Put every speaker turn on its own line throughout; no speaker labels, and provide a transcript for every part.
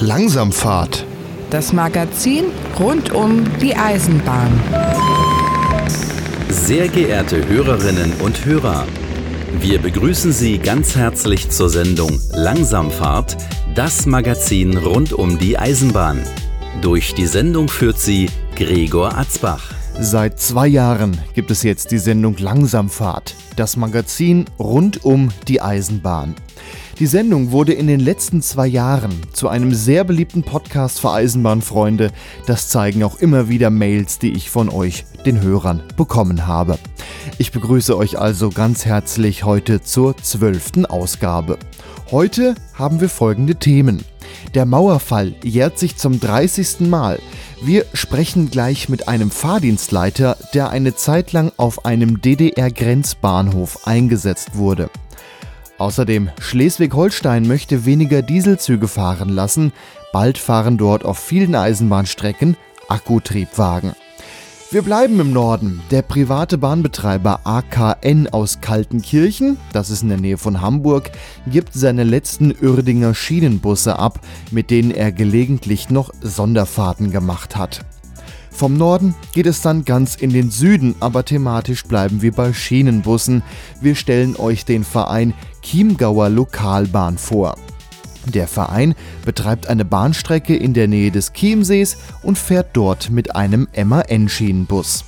Langsamfahrt.
Das Magazin rund um die Eisenbahn.
Sehr geehrte Hörerinnen und Hörer, wir begrüßen Sie ganz herzlich zur Sendung Langsamfahrt, das Magazin rund um die Eisenbahn. Durch die Sendung führt sie Gregor Atzbach.
Seit zwei Jahren gibt es jetzt die Sendung Langsamfahrt, das Magazin rund um die Eisenbahn. Die Sendung wurde in den letzten zwei Jahren zu einem sehr beliebten Podcast für Eisenbahnfreunde. Das zeigen auch immer wieder Mails, die ich von euch, den Hörern, bekommen habe. Ich begrüße euch also ganz herzlich heute zur zwölften Ausgabe. Heute haben wir folgende Themen. Der Mauerfall jährt sich zum 30. Mal. Wir sprechen gleich mit einem Fahrdienstleiter, der eine Zeit lang auf einem DDR-Grenzbahnhof eingesetzt wurde. Außerdem Schleswig-Holstein möchte weniger Dieselzüge fahren lassen. Bald fahren dort auf vielen Eisenbahnstrecken Akkutriebwagen. Wir bleiben im Norden. Der private Bahnbetreiber AKN aus Kaltenkirchen, das ist in der Nähe von Hamburg, gibt seine letzten Uerdinger Schienenbusse ab, mit denen er gelegentlich noch Sonderfahrten gemacht hat. Vom Norden geht es dann ganz in den Süden, aber thematisch bleiben wir bei Schienenbussen. Wir stellen euch den Verein Chiemgauer Lokalbahn vor. Der Verein betreibt eine Bahnstrecke in der Nähe des Chiemsees und fährt dort mit einem MAN-Schienenbus.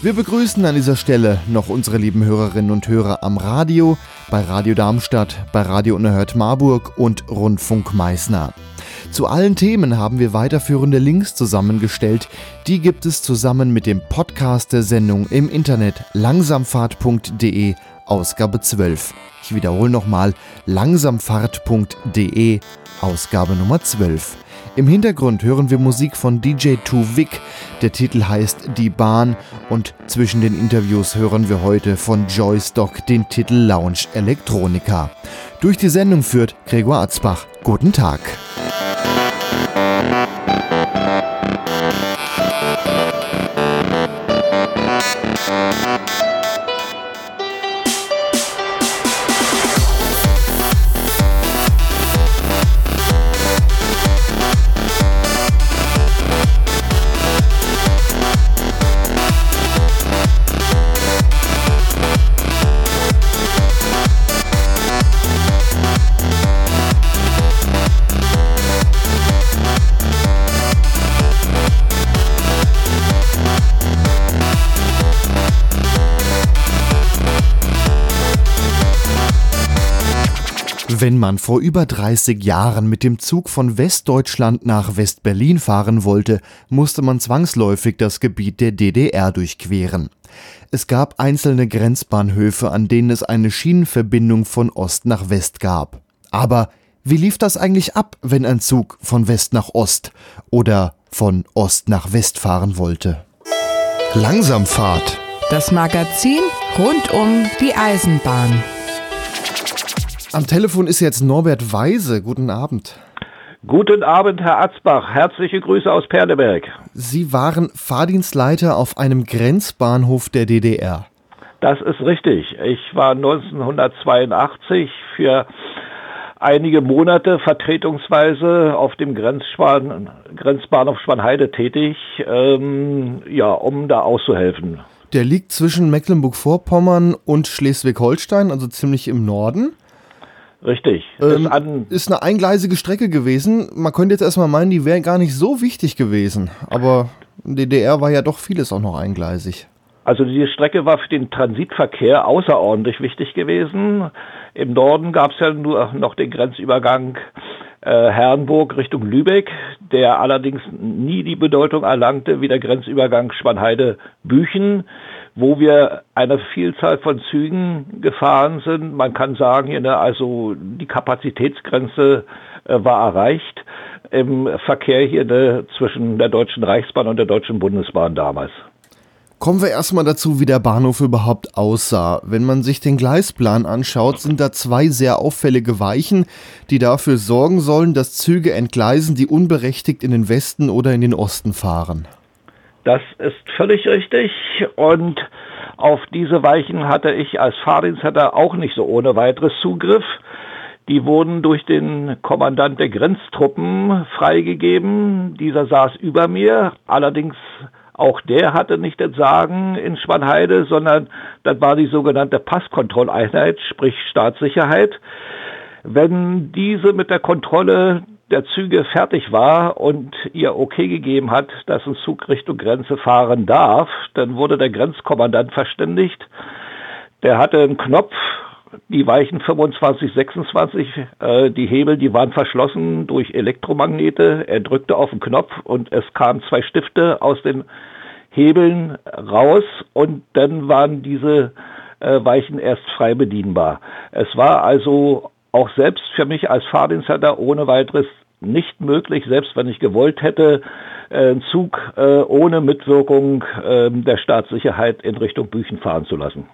Wir begrüßen an dieser Stelle noch unsere lieben Hörerinnen und Hörer am Radio, bei Radio Darmstadt, bei Radio Unerhört Marburg und Rundfunk Meißner. Zu allen Themen haben wir weiterführende Links zusammengestellt. Die gibt es zusammen mit dem Podcast der Sendung im Internet langsamfahrt.de Ausgabe 12. Ich wiederhole nochmal langsamfahrt.de Ausgabe Nummer 12. Im Hintergrund hören wir Musik von DJ 2 Vic. Der Titel heißt Die Bahn und zwischen den Interviews hören wir heute von Joystock den Titel Lounge Electronica. Durch die Sendung führt Gregor Atzbach. Guten Tag. Wenn man vor über 30 Jahren mit dem Zug von Westdeutschland nach Westberlin fahren wollte, musste man zwangsläufig das Gebiet der DDR durchqueren. Es gab einzelne Grenzbahnhöfe, an denen es eine Schienenverbindung von Ost nach West gab. Aber wie lief das eigentlich ab, wenn ein Zug von West nach Ost oder von Ost nach West fahren wollte? Langsamfahrt.
Das Magazin rund um die Eisenbahn.
Am Telefon ist jetzt Norbert Weise. Guten Abend.
Guten Abend, Herr Atzbach. Herzliche Grüße aus Perleberg.
Sie waren Fahrdienstleiter auf einem Grenzbahnhof der DDR.
Das ist richtig. Ich war 1982 für einige Monate vertretungsweise auf dem Grenzspan Grenzbahnhof Schwanheide tätig, ähm, ja, um da auszuhelfen.
Der liegt zwischen Mecklenburg-Vorpommern und Schleswig-Holstein, also ziemlich im Norden.
Richtig.
Ähm, ist eine eingleisige Strecke gewesen. Man könnte jetzt erstmal meinen, die wäre gar nicht so wichtig gewesen. Aber in DDR war ja doch vieles auch noch eingleisig.
Also diese Strecke war für den Transitverkehr außerordentlich wichtig gewesen. Im Norden gab es ja nur noch den Grenzübergang äh, Herrenburg Richtung Lübeck, der allerdings nie die Bedeutung erlangte wie der Grenzübergang Schwanheide-Büchen wo wir eine Vielzahl von Zügen gefahren sind. Man kann sagen, ne, also die Kapazitätsgrenze äh, war erreicht im Verkehr hier ne, zwischen der Deutschen Reichsbahn und der Deutschen Bundesbahn damals.
Kommen wir erstmal dazu, wie der Bahnhof überhaupt aussah. Wenn man sich den Gleisplan anschaut, sind da zwei sehr auffällige Weichen, die dafür sorgen sollen, dass Züge entgleisen, die unberechtigt in den Westen oder in den Osten fahren.
Das ist völlig richtig und auf diese Weichen hatte ich als Fahrdienstleiter auch nicht so ohne weiteres Zugriff. Die wurden durch den Kommandant der Grenztruppen freigegeben. Dieser saß über mir. Allerdings auch der hatte nicht das Sagen in Schwanheide, sondern das war die sogenannte Passkontrolleinheit, sprich Staatssicherheit. Wenn diese mit der Kontrolle der Züge fertig war und ihr okay gegeben hat, dass ein Zug Richtung Grenze fahren darf, dann wurde der Grenzkommandant verständigt. Der hatte einen Knopf, die Weichen 25, 26, äh, die Hebel, die waren verschlossen durch Elektromagnete. Er drückte auf den Knopf und es kamen zwei Stifte aus den Hebeln raus und dann waren diese äh, Weichen erst frei bedienbar. Es war also auch selbst für mich als Fahrdienstleiter ohne weiteres nicht möglich, selbst wenn ich gewollt hätte, äh, einen Zug äh, ohne Mitwirkung ähm, der Staatssicherheit in Richtung Büchen fahren zu lassen.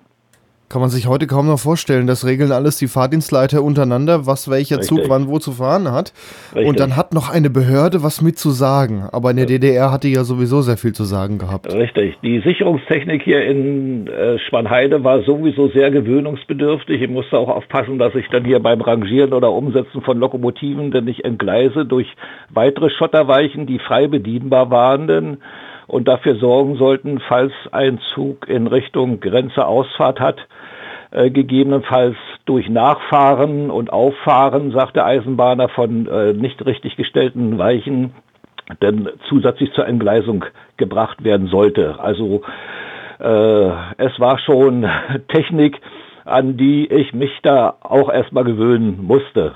Kann man sich heute kaum noch vorstellen. Das regeln alles die Fahrdienstleiter untereinander, was welcher Richtig. Zug wann wo zu fahren hat. Richtig. Und dann hat noch eine Behörde was mit zu sagen. Aber in der DDR hatte ja sowieso sehr viel zu sagen gehabt.
Richtig. Die Sicherungstechnik hier in äh, Schwanheide war sowieso sehr gewöhnungsbedürftig. Ich musste auch aufpassen, dass ich dann hier beim Rangieren oder Umsetzen von Lokomotiven denn nicht entgleise durch weitere Schotterweichen, die frei bedienbar waren. Denn und dafür sorgen sollten, falls ein Zug in Richtung Grenze Ausfahrt hat, äh, gegebenenfalls durch Nachfahren und Auffahren, sagt der Eisenbahner, von äh, nicht richtig gestellten Weichen denn zusätzlich zur Entgleisung gebracht werden sollte. Also äh, es war schon Technik, an die ich mich da auch erstmal gewöhnen musste.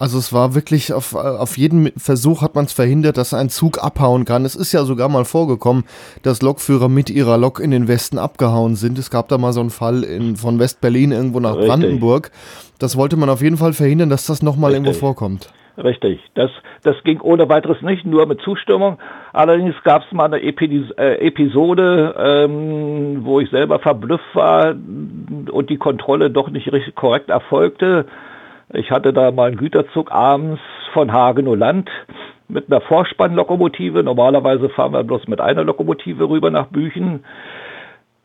Also es war wirklich, auf, auf jeden Versuch hat man es verhindert, dass ein Zug abhauen kann. Es ist ja sogar mal vorgekommen, dass Lokführer mit ihrer Lok in den Westen abgehauen sind. Es gab da mal so einen Fall in, von West-Berlin irgendwo nach Richtig. Brandenburg. Das wollte man auf jeden Fall verhindern, dass das nochmal irgendwo vorkommt.
Richtig. Das, das ging ohne weiteres nicht, nur mit Zustimmung. Allerdings gab es mal eine äh, Episode, ähm, wo ich selber verblüfft war und die Kontrolle doch nicht richtig korrekt erfolgte. Ich hatte da mal einen Güterzug abends von Hagenow Land mit einer Vorspannlokomotive. Normalerweise fahren wir bloß mit einer Lokomotive rüber nach Büchen.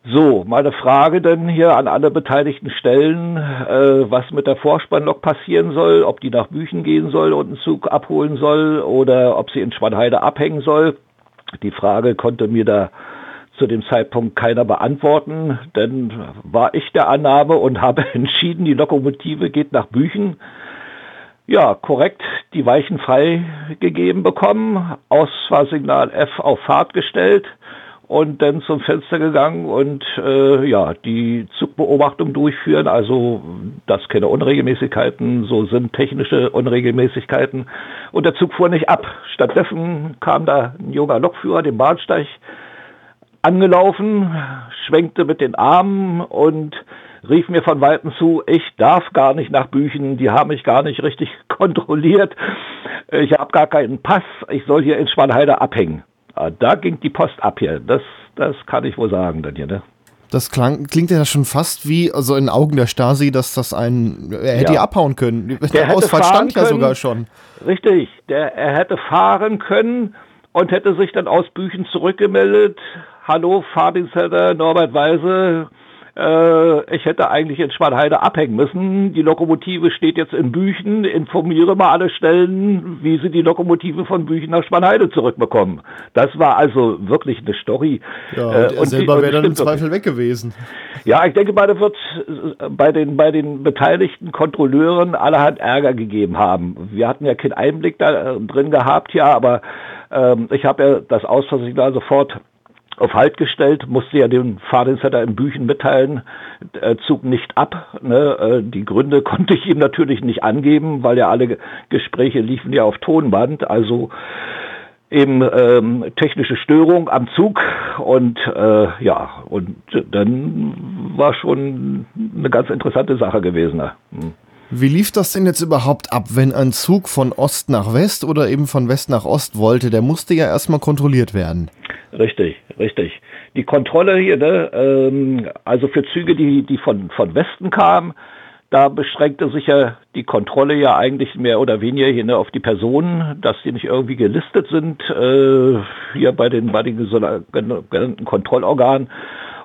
So, meine Frage denn hier an alle beteiligten Stellen, äh, was mit der Vorspannlok passieren soll, ob die nach Büchen gehen soll und einen Zug abholen soll oder ob sie in Schwanheide abhängen soll. Die Frage konnte mir da zu dem Zeitpunkt keiner beantworten, denn war ich der Annahme und habe entschieden, die Lokomotive geht nach Büchen. Ja, korrekt, die Weichen freigegeben bekommen, Ausfahrsignal F auf Fahrt gestellt und dann zum Fenster gegangen und äh, ja, die Zugbeobachtung durchführen. Also das keine Unregelmäßigkeiten, so sind technische Unregelmäßigkeiten. Und der Zug fuhr nicht ab. Stattdessen kam da ein junger Lokführer den Bahnsteig angelaufen, schwenkte mit den Armen und rief mir von Weitem zu, ich darf gar nicht nach Büchen, die haben mich gar nicht richtig kontrolliert, ich habe gar keinen Pass, ich soll hier in Schwanheide abhängen. Ah, da ging die Post ab hier, das, das kann ich wohl sagen dann hier, ne?
Das klang, klingt ja schon fast wie, also in Augen der Stasi, dass das ein, er hätte ja. abhauen können.
Der, der Ausfall stand können, ja sogar schon. Richtig, der, er hätte fahren können und hätte sich dann aus Büchen zurückgemeldet, hallo, Fahrdienstleiter Norbert Weise, äh, ich hätte eigentlich in Schwanheide abhängen müssen. Die Lokomotive steht jetzt in Büchen. Informiere mal alle Stellen, wie sie die Lokomotive von Büchen nach Schwanheide zurückbekommen. Das war also wirklich eine Story.
Ja, und, äh, und selber wäre dann im Zweifel weg gewesen.
Ja, ich denke da wird bei den, bei den beteiligten Kontrolleuren allerhand Ärger gegeben haben. Wir hatten ja keinen Einblick da drin gehabt, ja, aber ähm, ich habe ja das Ausfallsignal sofort auf Halt gestellt, musste ja dem Fahrdienstleiter in Büchen mitteilen, äh, Zug nicht ab. Ne? Äh, die Gründe konnte ich ihm natürlich nicht angeben, weil ja alle Gespräche liefen ja auf Tonband, also eben ähm, technische Störung am Zug und äh, ja, und dann war schon eine ganz interessante Sache gewesen. Ne? Hm.
Wie lief das denn jetzt überhaupt ab, wenn ein Zug von Ost nach West oder eben von West nach Ost wollte? Der musste ja erstmal kontrolliert werden.
Richtig, richtig. Die Kontrolle hier, ne, ähm, also für Züge, die, die von, von Westen kamen, da beschränkte sich ja die Kontrolle ja eigentlich mehr oder weniger hier ne, auf die Personen, dass die nicht irgendwie gelistet sind äh, hier bei den, bei den genannten Kontrollorganen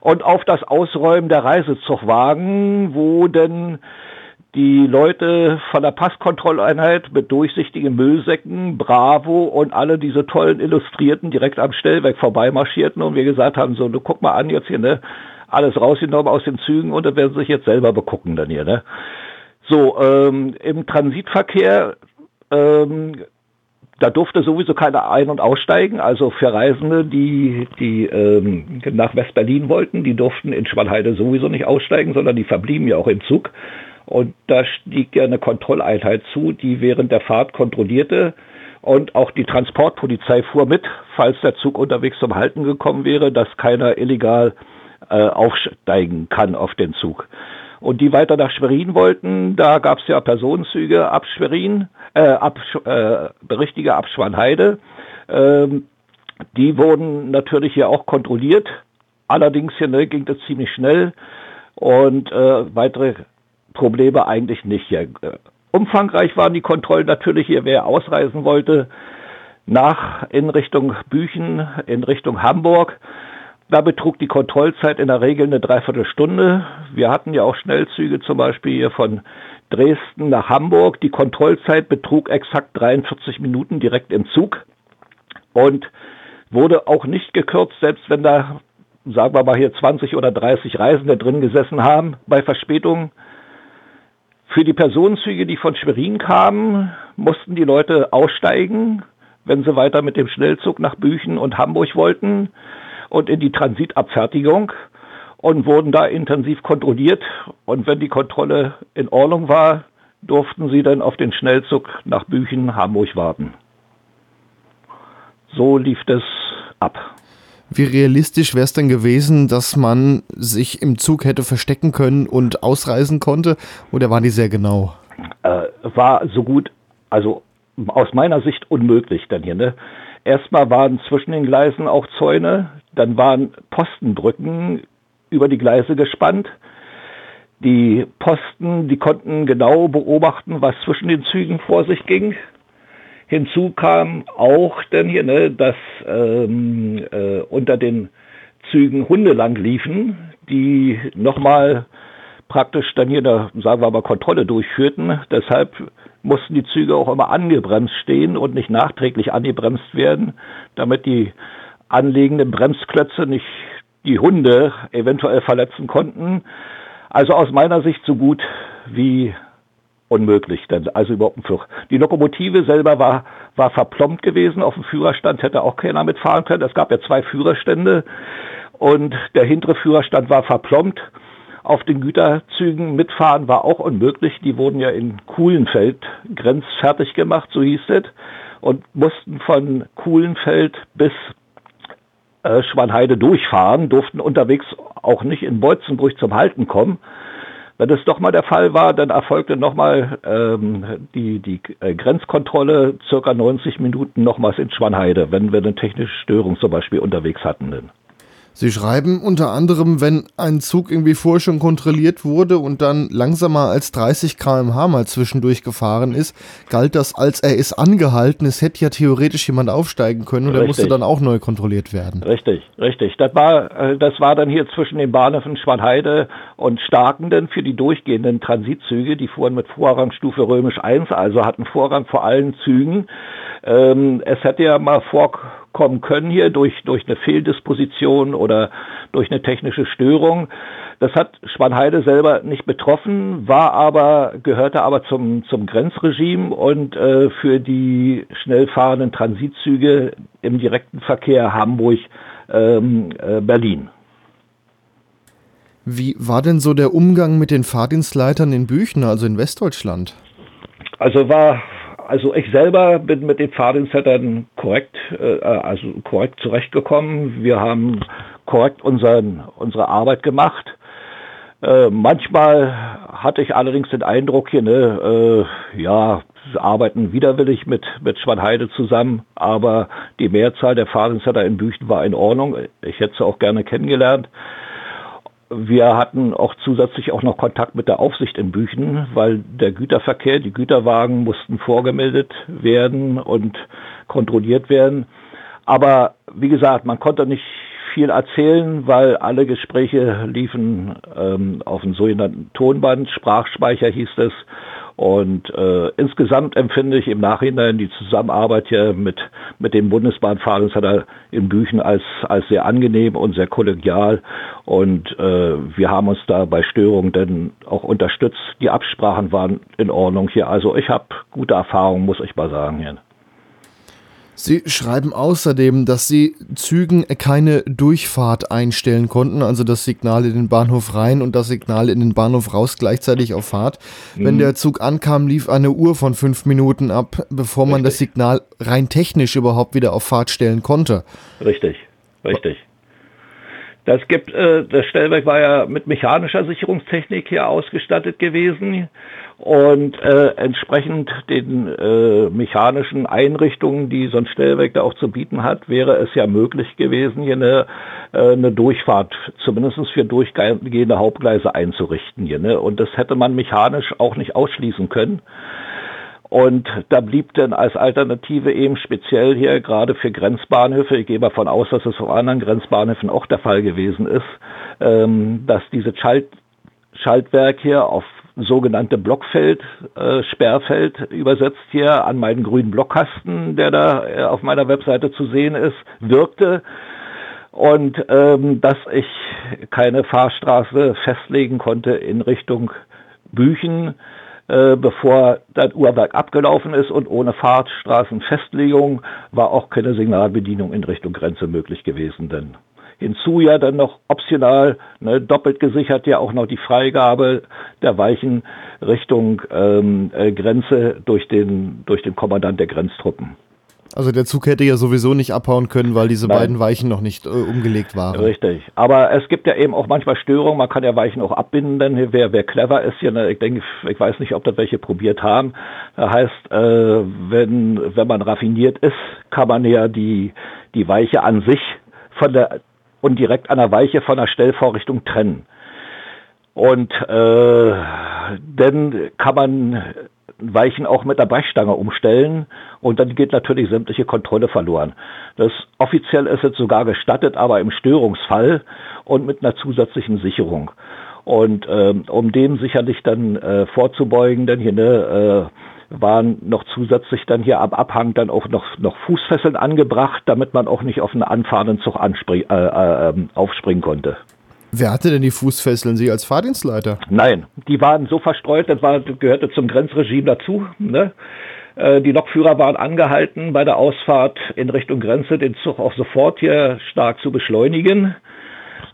und auf das Ausräumen der Reisezugwagen, wo denn die Leute von der Passkontrolleinheit mit durchsichtigen Müllsäcken, Bravo und alle diese tollen Illustrierten direkt am Stellwerk vorbeimarschierten und wir gesagt haben, so, du guck mal an jetzt hier, ne, alles rausgenommen aus den Zügen und dann werden sie sich jetzt selber begucken dann hier, ne. So, ähm, im Transitverkehr, ähm, da durfte sowieso keiner ein- und aussteigen. Also für Reisende, die, die ähm, nach West-Berlin wollten, die durften in Schwalheide sowieso nicht aussteigen, sondern die verblieben ja auch im Zug. Und da stieg ja eine Kontrolleinheit zu, die während der Fahrt kontrollierte. Und auch die Transportpolizei fuhr mit, falls der Zug unterwegs zum Halten gekommen wäre, dass keiner illegal äh, aufsteigen kann auf den Zug. Und die weiter nach Schwerin wollten, da gab es ja Personenzüge ab Schwerin, äh, ab, äh, richtige ab Schwanheide. Ähm, die wurden natürlich hier auch kontrolliert. Allerdings hier ne, ging das ziemlich schnell und äh, weitere Probleme eigentlich nicht. Hier. Äh, umfangreich waren die Kontrollen natürlich hier, wer ausreisen wollte, nach in Richtung Büchen, in Richtung Hamburg. Da betrug die Kontrollzeit in der Regel eine Dreiviertelstunde. Wir hatten ja auch Schnellzüge zum Beispiel hier von Dresden nach Hamburg. Die Kontrollzeit betrug exakt 43 Minuten direkt im Zug und wurde auch nicht gekürzt, selbst wenn da, sagen wir mal hier 20 oder 30 Reisende drin gesessen haben bei Verspätungen. Für die Personenzüge, die von Schwerin kamen, mussten die Leute aussteigen, wenn sie weiter mit dem Schnellzug nach Büchen und Hamburg wollten und in die Transitabfertigung und wurden da intensiv kontrolliert. Und wenn die Kontrolle in Ordnung war, durften sie dann auf den Schnellzug nach Büchen, Hamburg warten. So lief das ab.
Wie realistisch wäre es denn gewesen, dass man sich im Zug hätte verstecken können und ausreisen konnte? Oder waren die sehr genau?
Äh, war so gut, also aus meiner Sicht unmöglich dann hier. Ne? Erstmal waren zwischen den Gleisen auch Zäune, dann waren Postenbrücken über die Gleise gespannt. Die Posten, die konnten genau beobachten, was zwischen den Zügen vor sich ging. Hinzu kam auch denn hier, ne, dass ähm, äh, unter den Zügen Hunde lang liefen, die nochmal praktisch dann hier eine, sagen wir mal, Kontrolle durchführten. Deshalb mussten die Züge auch immer angebremst stehen und nicht nachträglich angebremst werden, damit die anliegenden Bremsklötze nicht die Hunde eventuell verletzen konnten. Also aus meiner Sicht so gut wie unmöglich, denn also überhaupt ein Fluch. Die Lokomotive selber war, war verplombt gewesen, auf dem Führerstand hätte auch keiner mitfahren können. Es gab ja zwei Führerstände und der hintere Führerstand war verplombt. Auf den Güterzügen mitfahren war auch unmöglich. Die wurden ja in Kuhlenfeld grenzfertig gemacht, so hieß es, und mussten von Kuhlenfeld bis äh, Schwanheide durchfahren, durften unterwegs auch nicht in Beutzenbrüch zum Halten kommen. Wenn das doch mal der Fall war, dann erfolgte nochmal ähm, die, die äh, Grenzkontrolle circa 90 Minuten nochmals in Schwanheide, wenn wir eine technische Störung zum Beispiel unterwegs hatten.
Sie schreiben unter anderem, wenn ein Zug irgendwie vorher schon kontrolliert wurde und dann langsamer als 30 km/h mal zwischendurch gefahren ist, galt das als er ist angehalten. Es hätte ja theoretisch jemand aufsteigen können und er musste dann auch neu kontrolliert werden.
Richtig, richtig. Das war, äh, das war dann hier zwischen den Bahnhöfen Schwanheide und Starkenden für die durchgehenden Transitzüge. Die fuhren mit Vorrangstufe römisch 1, also hatten Vorrang vor allen Zügen. Ähm, es hätte ja mal vorkommen können hier durch, durch eine Fehldisposition oder durch eine technische Störung. Das hat Schwanheide selber nicht betroffen, war aber, gehörte aber zum, zum Grenzregime und äh, für die schnell fahrenden Transitzüge im direkten Verkehr Hamburg, ähm, äh, Berlin.
Wie war denn so der Umgang mit den Fahrdienstleitern in Büchen, also in Westdeutschland?
Also war also ich selber bin mit den Fahrdienstleitern korrekt, äh, also korrekt zurechtgekommen. Wir haben korrekt unseren, unsere Arbeit gemacht. Äh, manchmal hatte ich allerdings den Eindruck hier, ne, äh, ja, arbeiten widerwillig mit, mit Schwanheide zusammen, aber die Mehrzahl der Fahrdienstleiter in Büchen war in Ordnung. Ich hätte sie auch gerne kennengelernt. Wir hatten auch zusätzlich auch noch Kontakt mit der Aufsicht in Büchen, weil der Güterverkehr, die Güterwagen mussten vorgemeldet werden und kontrolliert werden. Aber wie gesagt, man konnte nicht viel erzählen, weil alle Gespräche liefen ähm, auf dem sogenannten Tonband, Sprachspeicher hieß es. Und äh, insgesamt empfinde ich im Nachhinein die Zusammenarbeit hier mit, mit dem Bundesbahnfahrdienst in Büchen als, als sehr angenehm und sehr kollegial. Und äh, wir haben uns da bei Störungen dann auch unterstützt. Die Absprachen waren in Ordnung hier. Also ich habe gute Erfahrungen, muss ich mal sagen hier.
Sie schreiben außerdem, dass Sie Zügen keine Durchfahrt einstellen konnten, also das Signal in den Bahnhof rein und das Signal in den Bahnhof raus gleichzeitig auf Fahrt. Mhm. Wenn der Zug ankam, lief eine Uhr von fünf Minuten ab, bevor man das Signal rein technisch überhaupt wieder auf Fahrt stellen konnte.
Richtig, richtig. Das gibt, äh, das Stellwerk war ja mit mechanischer Sicherungstechnik hier ausgestattet gewesen und äh, entsprechend den äh, mechanischen Einrichtungen, die so ein Stellwerk da auch zu bieten hat, wäre es ja möglich gewesen, hier eine, äh, eine Durchfahrt, zumindest für durchgehende Hauptgleise einzurichten hier. Ne? Und das hätte man mechanisch auch nicht ausschließen können. Und da blieb dann als Alternative eben speziell hier gerade für Grenzbahnhöfe, ich gehe davon aus, dass es auf anderen Grenzbahnhöfen auch der Fall gewesen ist, ähm, dass diese Schalt Schaltwerk hier auf sogenannte Blockfeld, äh, Sperrfeld übersetzt hier an meinen grünen Blockkasten, der da äh, auf meiner Webseite zu sehen ist, wirkte. Und ähm, dass ich keine Fahrstraße festlegen konnte in Richtung Büchen, äh, bevor das Uhrwerk abgelaufen ist und ohne Fahrstraßenfestlegung war auch keine Signalbedienung in Richtung Grenze möglich gewesen, denn Hinzu ja dann noch optional, ne, doppelt gesichert ja auch noch die Freigabe der Weichen Richtung ähm, äh, Grenze durch den, durch den Kommandant der Grenztruppen.
Also der Zug hätte ja sowieso nicht abhauen können, weil diese Nein. beiden Weichen noch nicht äh, umgelegt waren.
Richtig. Aber es gibt ja eben auch manchmal Störungen. Man kann ja Weichen auch abbinden, denn wer, wer clever ist, ja, ne, ich denke, ich weiß nicht, ob das welche probiert haben. Das heißt, äh, wenn, wenn man raffiniert ist, kann man ja die, die Weiche an sich von der und direkt an der Weiche von der Stellvorrichtung trennen. Und äh, dann kann man Weichen auch mit der Brechstange umstellen und dann geht natürlich sämtliche Kontrolle verloren. Das offiziell ist es sogar gestattet, aber im Störungsfall und mit einer zusätzlichen Sicherung. Und ähm, um dem sicherlich dann äh, vorzubeugen, denn hier ne, äh, waren noch zusätzlich dann hier am Abhang dann auch noch, noch Fußfesseln angebracht, damit man auch nicht auf einen anfahrenden Zug äh, äh, ähm, aufspringen konnte.
Wer hatte denn die Fußfesseln? Sie als Fahrdienstleiter?
Nein, die waren so verstreut, das, war, das gehörte zum Grenzregime dazu. Ne? Äh, die Lokführer waren angehalten, bei der Ausfahrt in Richtung Grenze den Zug auch sofort hier stark zu beschleunigen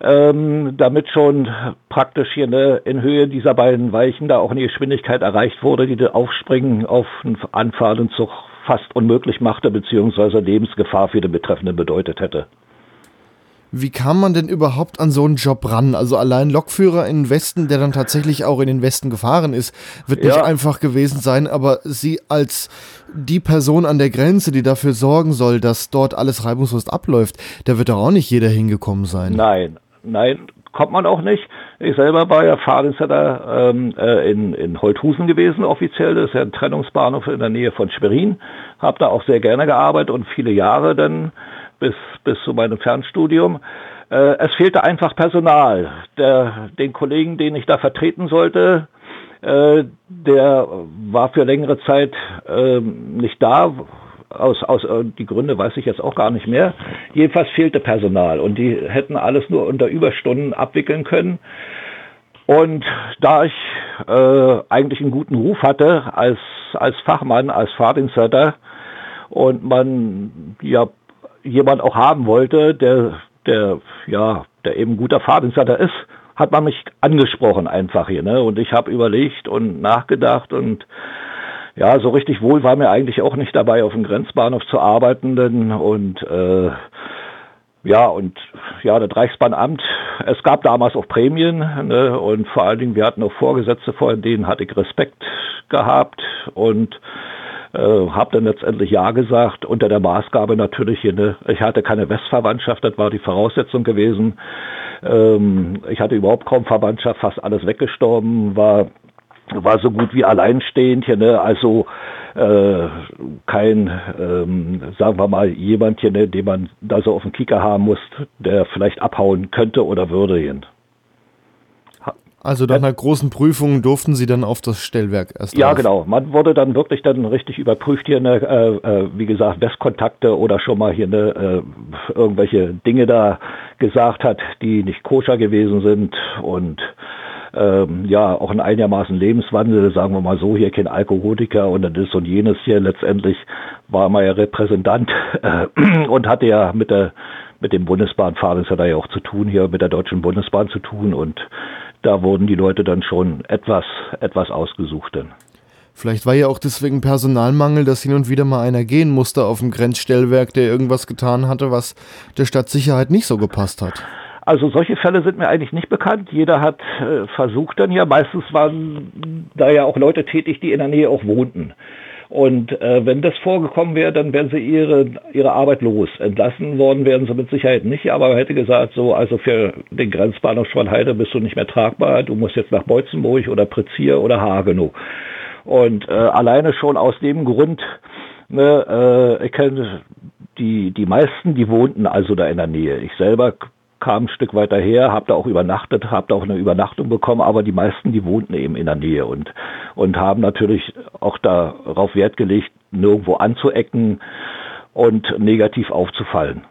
ähm, damit schon praktisch hier ne, in Höhe dieser beiden Weichen da auch eine Geschwindigkeit erreicht wurde, die das Aufspringen auf einen anfahrenden Zug fast unmöglich machte, beziehungsweise Lebensgefahr für den Betreffenden bedeutet hätte.
Wie kam man denn überhaupt an so einen Job ran? Also allein Lokführer in den Westen, der dann tatsächlich auch in den Westen gefahren ist, wird nicht ja. einfach gewesen sein, aber Sie als die Person an der Grenze, die dafür sorgen soll, dass dort alles reibungslos abläuft, da wird doch auch nicht jeder hingekommen sein.
Nein, Nein, kommt man auch nicht. Ich selber war ja Fahrdienstleiter ähm, äh, in, in Holthusen gewesen offiziell. Das ist ja ein Trennungsbahnhof in der Nähe von Schwerin. Habe da auch sehr gerne gearbeitet und viele Jahre dann bis, bis zu meinem Fernstudium. Äh, es fehlte einfach Personal. Der, den Kollegen, den ich da vertreten sollte, äh, der war für längere Zeit äh, nicht da, aus, aus äh, die Gründe weiß ich jetzt auch gar nicht mehr. Jedenfalls fehlte Personal und die hätten alles nur unter Überstunden abwickeln können. Und da ich äh, eigentlich einen guten Ruf hatte als, als Fachmann, als Fahrdienstleiter und man ja jemand auch haben wollte, der, der, ja, der eben guter Fahrdienstleiter ist, hat man mich angesprochen einfach hier. Ne? Und ich habe überlegt und nachgedacht und ja, so richtig wohl war mir eigentlich auch nicht dabei, auf dem Grenzbahnhof zu arbeiten, denn und äh, ja, und ja, das Reichsbahnamt, es gab damals auch Prämien ne, und vor allen Dingen, wir hatten auch Vorgesetzte, vor denen hatte ich Respekt gehabt und äh, habe dann letztendlich Ja gesagt, unter der Maßgabe natürlich, ne, ich hatte keine Westverwandtschaft, das war die Voraussetzung gewesen. Ähm, ich hatte überhaupt kaum Verwandtschaft, fast alles weggestorben, war war so gut wie alleinstehend hier, ne? also äh, kein, ähm, sagen wir mal, jemand hier, ne, den man da so auf dem Kicker haben muss, der vielleicht abhauen könnte oder würde hin.
Also nach einer großen Prüfung durften Sie dann auf das Stellwerk erst
Ja, drauf. genau. Man wurde dann wirklich dann richtig überprüft hier, ne, äh, äh, wie gesagt, Westkontakte oder schon mal hier ne, äh, irgendwelche Dinge da gesagt hat, die nicht koscher gewesen sind und ähm, ja, auch ein einigermaßen Lebenswandel, sagen wir mal so, hier kein Alkoholiker und das und jenes hier. Letztendlich war man ja Repräsentant äh, und hatte ja mit der mit dem Bundesbahnfahren ist ja da ja auch zu tun, hier mit der Deutschen Bundesbahn zu tun und da wurden die Leute dann schon etwas, etwas ausgesucht. Denn.
Vielleicht war ja auch deswegen Personalmangel, dass hin und wieder mal einer gehen musste auf dem Grenzstellwerk, der irgendwas getan hatte, was der Stadtsicherheit nicht so gepasst hat.
Also solche Fälle sind mir eigentlich nicht bekannt. Jeder hat äh, versucht dann ja. Meistens waren da ja auch Leute tätig, die in der Nähe auch wohnten. Und äh, wenn das vorgekommen wäre, dann wären sie ihre, ihre Arbeit los. Entlassen worden wären sie mit Sicherheit nicht, aber man hätte gesagt, so, also für den Grenzbahnhof Schwanheide bist du nicht mehr tragbar, du musst jetzt nach Beutzenburg oder Prezier oder Hagenow. Und äh, alleine schon aus dem Grund, ne, äh, ich kenne die, die meisten, die wohnten also da in der Nähe. Ich selber kam ein Stück weiter her, habe da auch übernachtet, habe da auch eine Übernachtung bekommen, aber die meisten, die wohnten eben in der Nähe und, und haben natürlich auch darauf Wert gelegt, nirgendwo anzuecken und negativ aufzufallen.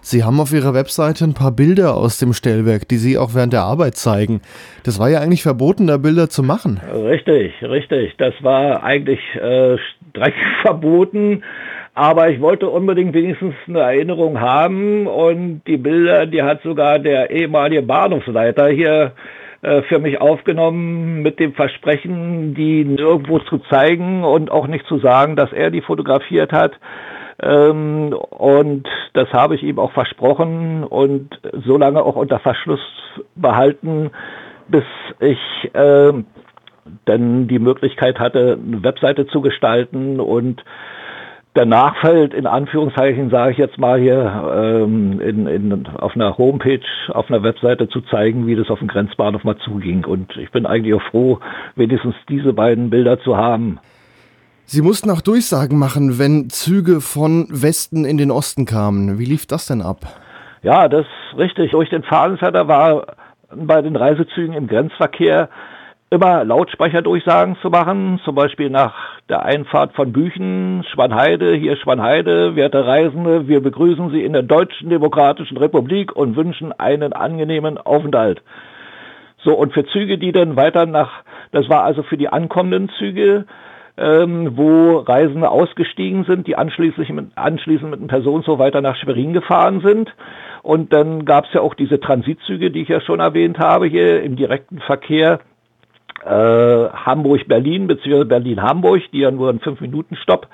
Sie haben auf Ihrer Webseite ein paar Bilder aus dem Stellwerk, die Sie auch während der Arbeit zeigen. Das war ja eigentlich verboten, da Bilder zu machen.
Richtig, richtig. Das war eigentlich äh, streng verboten. Aber ich wollte unbedingt wenigstens eine Erinnerung haben und die Bilder, die hat sogar der ehemalige Bahnhofsleiter hier äh, für mich aufgenommen mit dem Versprechen, die nirgendwo zu zeigen und auch nicht zu sagen, dass er die fotografiert hat. Ähm, und das habe ich ihm auch versprochen und so lange auch unter Verschluss behalten, bis ich äh, dann die Möglichkeit hatte, eine Webseite zu gestalten und der Nachfeld, in Anführungszeichen sage ich jetzt mal hier, ähm, in, in, auf einer Homepage, auf einer Webseite zu zeigen, wie das auf dem Grenzbahnhof mal zuging. Und ich bin eigentlich auch froh, wenigstens diese beiden Bilder zu haben.
Sie mussten auch Durchsagen machen, wenn Züge von Westen in den Osten kamen. Wie lief das denn ab?
Ja, das ist richtig. Durch den Fahrdienstleiter war bei den Reisezügen im Grenzverkehr immer Lautsprecherdurchsagen zu machen, zum Beispiel nach der Einfahrt von Büchen, Schwanheide, hier Schwanheide, werte Reisende, wir begrüßen Sie in der Deutschen Demokratischen Republik und wünschen einen angenehmen Aufenthalt. So, und für Züge, die dann weiter nach, das war also für die ankommenden Züge, ähm, wo Reisende ausgestiegen sind, die anschließend mit, anschließend mit einem Personenzug weiter nach Schwerin gefahren sind. Und dann gab es ja auch diese Transitzüge, die ich ja schon erwähnt habe, hier im direkten Verkehr äh, Hamburg-Berlin bzw. Berlin-Hamburg, die ja nur einen 5-Minuten-Stopp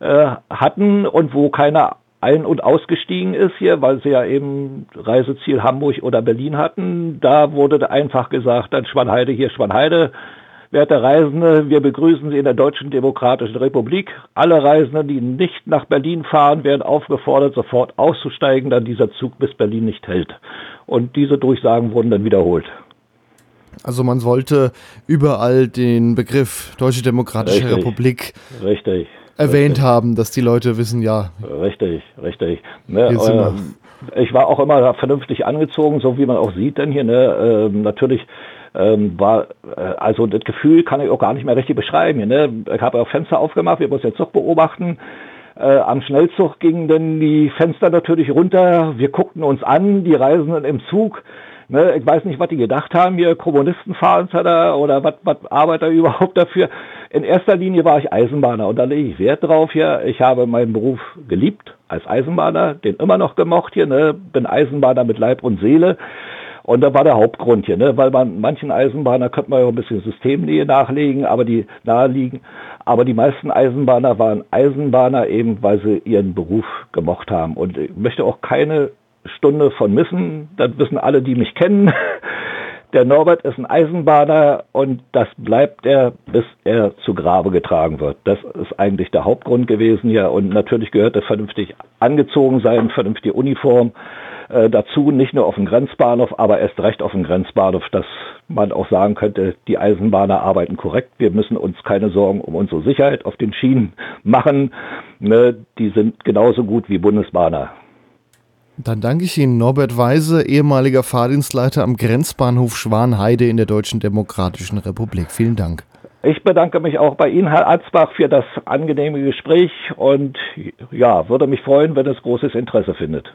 äh, hatten und wo keiner ein- und ausgestiegen ist hier, weil sie ja eben Reiseziel Hamburg oder Berlin hatten. Da wurde einfach gesagt, dann Schwanheide hier, Schwanheide. Werte Reisende, wir begrüßen Sie in der Deutschen Demokratischen Republik. Alle Reisenden, die nicht nach Berlin fahren, werden aufgefordert, sofort auszusteigen, da dieser Zug bis Berlin nicht hält. Und diese Durchsagen wurden dann wiederholt.
Also man sollte überall den Begriff Deutsche Demokratische richtig, Republik
richtig,
erwähnt
richtig.
haben, dass die Leute wissen, ja.
Richtig, richtig. Ne, äh, ich war auch immer vernünftig angezogen, so wie man auch sieht, denn hier ne, äh, natürlich ähm, war äh, also das Gefühl kann ich auch gar nicht mehr richtig beschreiben. Hier, ne? Ich habe auch Fenster aufgemacht, wir mussten den Zug beobachten. Äh, am Schnellzug gingen dann die Fenster natürlich runter. Wir guckten uns an, die Reisenden im Zug. Ne, ich weiß nicht, was die gedacht haben, hier Kommunisten fahren oder was, was Arbeiter überhaupt dafür. In erster Linie war ich Eisenbahner und da lege ich Wert drauf hier. Ich habe meinen Beruf geliebt als Eisenbahner, den immer noch gemocht hier, ne, bin Eisenbahner mit Leib und Seele. Und da war der Hauptgrund hier, ne? weil man manchen Eisenbahner könnte man ja ein bisschen Systemnähe nachlegen, aber die naheliegen. Aber die meisten Eisenbahner waren Eisenbahner eben, weil sie ihren Beruf gemocht haben. Und ich möchte auch keine Stunde von Missen. Das wissen alle, die mich kennen. Der Norbert ist ein Eisenbahner und das bleibt er, bis er zu Grabe getragen wird. Das ist eigentlich der Hauptgrund gewesen hier. Und natürlich gehört er vernünftig angezogen sein, vernünftige Uniform. äh, dazu, nicht nur auf dem Grenzbahnhof, aber erst recht auf dem Grenzbahnhof, dass man auch sagen könnte, die Eisenbahner arbeiten korrekt. Wir müssen uns keine Sorgen um unsere Sicherheit auf den Schienen machen. Ne, die sind genauso gut wie Bundesbahner.
Dann danke ich Ihnen, Norbert Weise, ehemaliger Fahrdienstleiter am Grenzbahnhof Schwanheide in der Deutschen Demokratischen Republik. Vielen Dank.
Ich bedanke mich auch bei Ihnen, Herr Arzbach, für das angenehme Gespräch und ja, würde mich freuen, wenn es großes Interesse findet.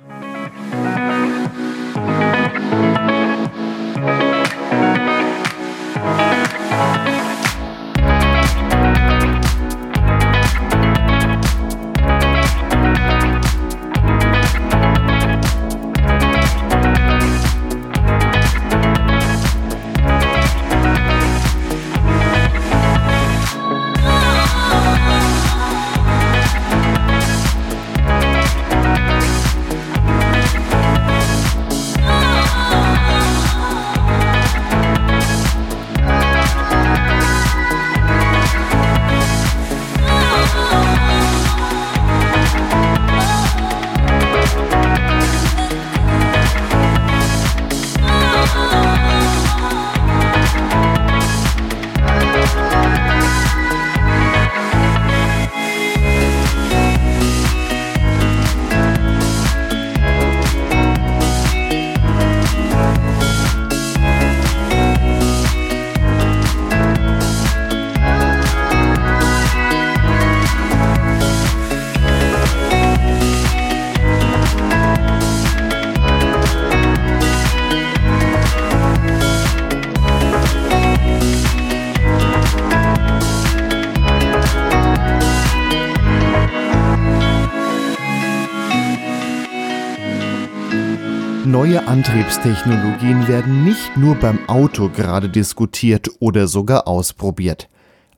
Neue Antriebstechnologien werden nicht nur beim Auto gerade diskutiert oder sogar ausprobiert.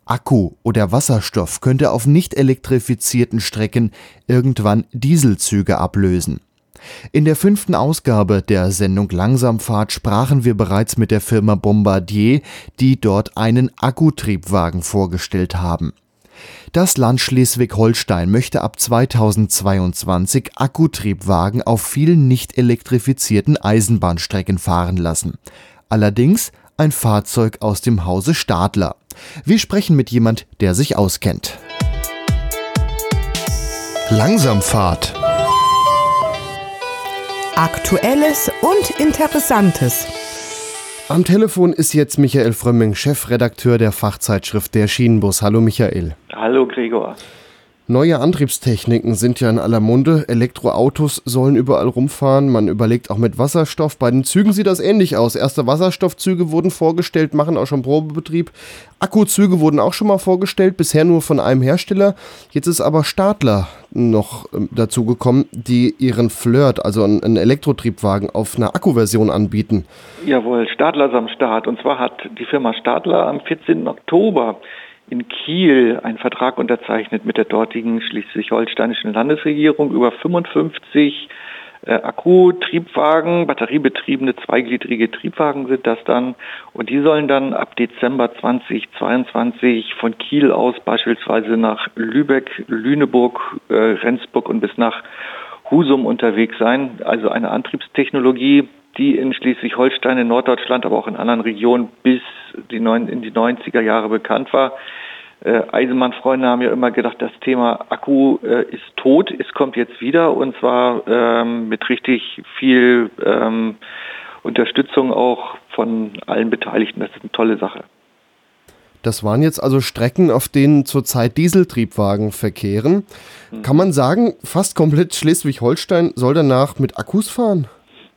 Akku oder Wasserstoff könnte auf nicht elektrifizierten Strecken irgendwann Dieselzüge ablösen. In der fünften Ausgabe der Sendung Langsamfahrt sprachen wir bereits mit der Firma Bombardier, die dort einen Akkutriebwagen vorgestellt haben. Das Land Schleswig-Holstein möchte ab 2022 Akkutriebwagen auf vielen nicht elektrifizierten Eisenbahnstrecken fahren lassen. Allerdings ein Fahrzeug aus dem Hause Stadler. Wir sprechen mit jemand, der sich auskennt. Langsamfahrt.
Aktuelles und Interessantes.
Am Telefon ist jetzt Michael Frömming, Chefredakteur der Fachzeitschrift Der Schienenbus. Hallo Michael.
Hallo Gregor.
Neue Antriebstechniken sind ja in aller Munde. Elektroautos sollen überall rumfahren. Man überlegt auch mit Wasserstoff. Bei den Zügen sieht das ähnlich aus. Erste Wasserstoffzüge wurden vorgestellt, machen auch schon Probebetrieb. Akkuzüge wurden auch schon mal vorgestellt, bisher nur von einem Hersteller. Jetzt ist aber Stadler noch ähm, dazu gekommen, die ihren Flirt, also einen Elektrotriebwagen, auf einer Akkuversion anbieten.
Jawohl, Stadler ist am Start. Und zwar hat die Firma Stadler am 14. Oktober in Kiel einen Vertrag unterzeichnet mit der dortigen schleswig-holsteinischen Landesregierung über 55 äh, Akkutriebwagen, batteriebetriebene zweigliedrige Triebwagen sind das dann. Und die sollen dann ab Dezember 2022 von Kiel aus beispielsweise nach Lübeck, Lüneburg, äh, Rendsburg und bis nach Husum unterwegs sein. Also eine Antriebstechnologie, die in Schleswig-Holstein, in Norddeutschland, aber auch in anderen Regionen bis neun, in die 90er Jahre bekannt war. Äh, Eisenbahnfreunde haben ja immer gedacht, das Thema Akku äh, ist tot. Es kommt jetzt wieder und zwar ähm, mit richtig viel ähm, Unterstützung auch von allen Beteiligten. Das ist eine tolle Sache.
Das waren jetzt also Strecken, auf denen zurzeit Dieseltriebwagen verkehren. Mhm. Kann man sagen, fast komplett Schleswig-Holstein soll danach mit Akkus fahren?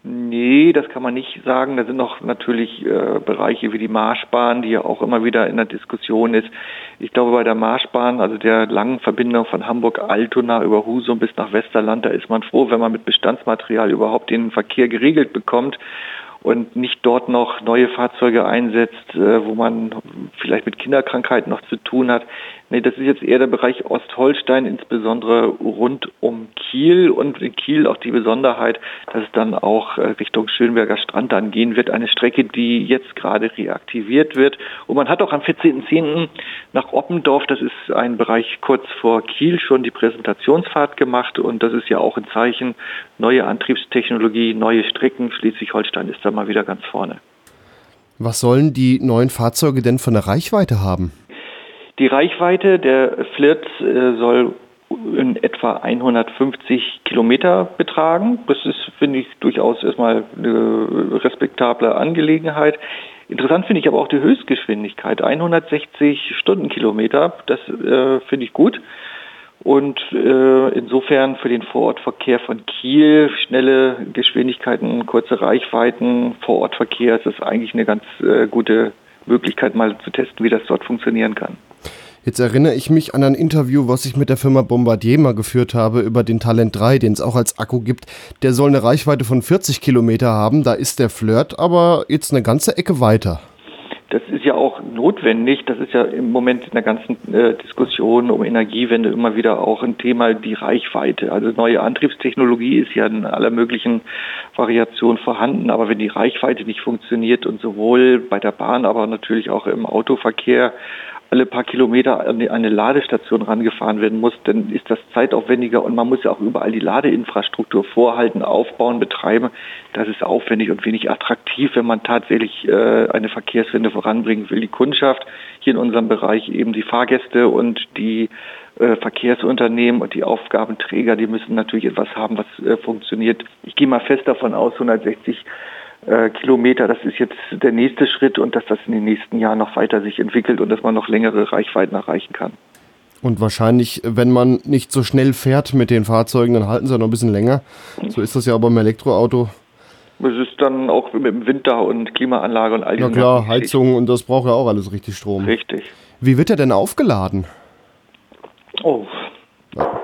Nee, das kann man nicht sagen. Da sind noch natürlich äh, Bereiche wie die Marschbahn, die ja auch immer wieder in der Diskussion ist. Ich glaube, bei der Marschbahn, also der langen Verbindung von Hamburg-Altona über Husum bis nach Westerland, da ist man froh, wenn man mit Bestandsmaterial überhaupt den Verkehr geregelt bekommt. Und nicht dort noch neue Fahrzeuge einsetzt, äh, wo man vielleicht mit Kinderkrankheiten noch zu tun hat. Nee, das ist jetzt eher der Bereich Ostholstein, insbesondere rund um Kiel und in Kiel auch die Besonderheit, dass es dann auch äh, Richtung Schönberger Strand dann gehen wird. Eine Strecke, die jetzt gerade reaktiviert wird. Und man hat auch am 14.10. nach Oppendorf, das ist ein Bereich kurz vor Kiel, schon die Präsentationsfahrt gemacht. Und das ist ja auch ein Zeichen, neue Antriebstechnologie, neue Strecken. Schleswig-Holstein ist da mal wieder ganz vorne.
Was sollen die neuen Fahrzeuge denn von der Reichweite haben?
Die Reichweite der Flirt äh, soll in etwa 150 Kilometer betragen. Das ist, finde ich, durchaus erstmal eine respektable Angelegenheit. Interessant finde ich aber auch die Höchstgeschwindigkeit. 160 Stundenkilometer, das äh, finde ich gut. Und äh, insofern für den Vorortverkehr von Kiel, schnelle Geschwindigkeiten, kurze Reichweiten, Vorortverkehr ist das eigentlich eine ganz äh, gute Möglichkeit, mal zu testen, wie das dort funktionieren kann.
Jetzt erinnere ich mich an ein Interview, was ich mit der Firma Bombardier mal geführt habe über den Talent 3, den es auch als Akku gibt. Der soll eine Reichweite von 40 Kilometer haben. Da ist der Flirt aber jetzt eine ganze Ecke weiter.
Das ist ja auch notwendig. Das ist ja im Moment in der ganzen äh, Diskussion um Energiewende immer wieder auch ein Thema, die Reichweite. Also neue Antriebstechnologie ist ja in aller möglichen Variationen vorhanden. Aber wenn die Reichweite nicht funktioniert und sowohl bei der Bahn, aber natürlich auch im Autoverkehr alle paar Kilometer an eine Ladestation rangefahren werden muss, dann ist das zeitaufwendiger und man muss ja auch überall die Ladeinfrastruktur vorhalten, aufbauen, betreiben. Das ist aufwendig und wenig attraktiv, wenn man tatsächlich äh, eine Verkehrswende voranbringen will. Die Kundschaft, hier in unserem Bereich eben die Fahrgäste und die äh, Verkehrsunternehmen und die Aufgabenträger, die müssen natürlich etwas haben, was äh, funktioniert. Ich gehe mal fest davon aus, 160 äh, Kilometer. Das ist jetzt der nächste Schritt und dass das in den nächsten Jahren noch weiter sich entwickelt und dass man noch längere Reichweiten erreichen kann.
Und wahrscheinlich, wenn man nicht so schnell fährt mit den Fahrzeugen, dann halten sie noch ein bisschen länger. So ist das ja auch beim Elektroauto.
Es ist dann auch mit dem Winter und Klimaanlage und all
die Ja klar, Heizung und das braucht ja auch alles richtig Strom.
Richtig.
Wie wird er denn aufgeladen?
Oh,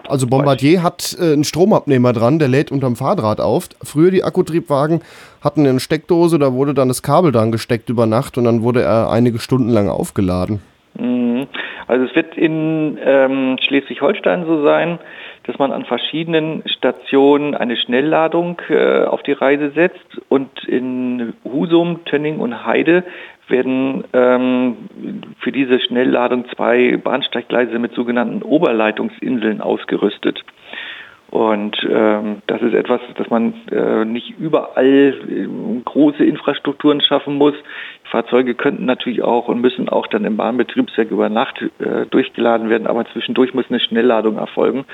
also Bombardier hat äh, einen Stromabnehmer dran, der lädt unterm Fahrrad auf. Früher die Akkutriebwagen hatten eine Steckdose, da wurde dann das Kabel dran gesteckt über Nacht und dann wurde er einige Stunden lang aufgeladen.
Mhm. Also es wird in ähm, Schleswig-Holstein so sein, dass man an verschiedenen Stationen eine Schnellladung äh, auf die Reise setzt und in Husum, Tönning und Heide werden ähm, für diese Schnellladung zwei Bahnsteiggleise mit sogenannten Oberleitungsinseln ausgerüstet. Und ähm, das ist etwas, dass man äh, nicht überall äh, große Infrastrukturen schaffen muss. Fahrzeuge könnten natürlich auch und müssen auch dann im Bahnbetriebswerk über Nacht äh, durchgeladen werden, aber zwischendurch muss eine Schnellladung erfolgen.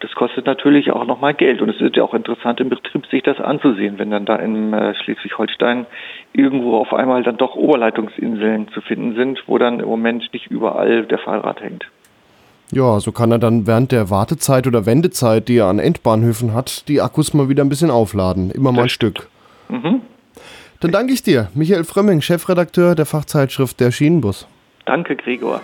Das kostet natürlich auch nochmal Geld und es ist ja auch interessant im Betrieb, sich das anzusehen, wenn dann da in äh, Schleswig-Holstein irgendwo auf einmal dann doch Oberleitungsinseln zu finden sind, wo dann im Moment nicht überall der Fahrrad hängt.
Ja, so kann er dann während der Wartezeit oder Wendezeit, die er an Endbahnhöfen hat, die Akkus mal wieder ein bisschen aufladen. Immer mal ein Stück. Mhm. Dann danke ich dir, Michael Frömming, Chefredakteur der Fachzeitschrift Der Schienenbus.
Danke, Gregor.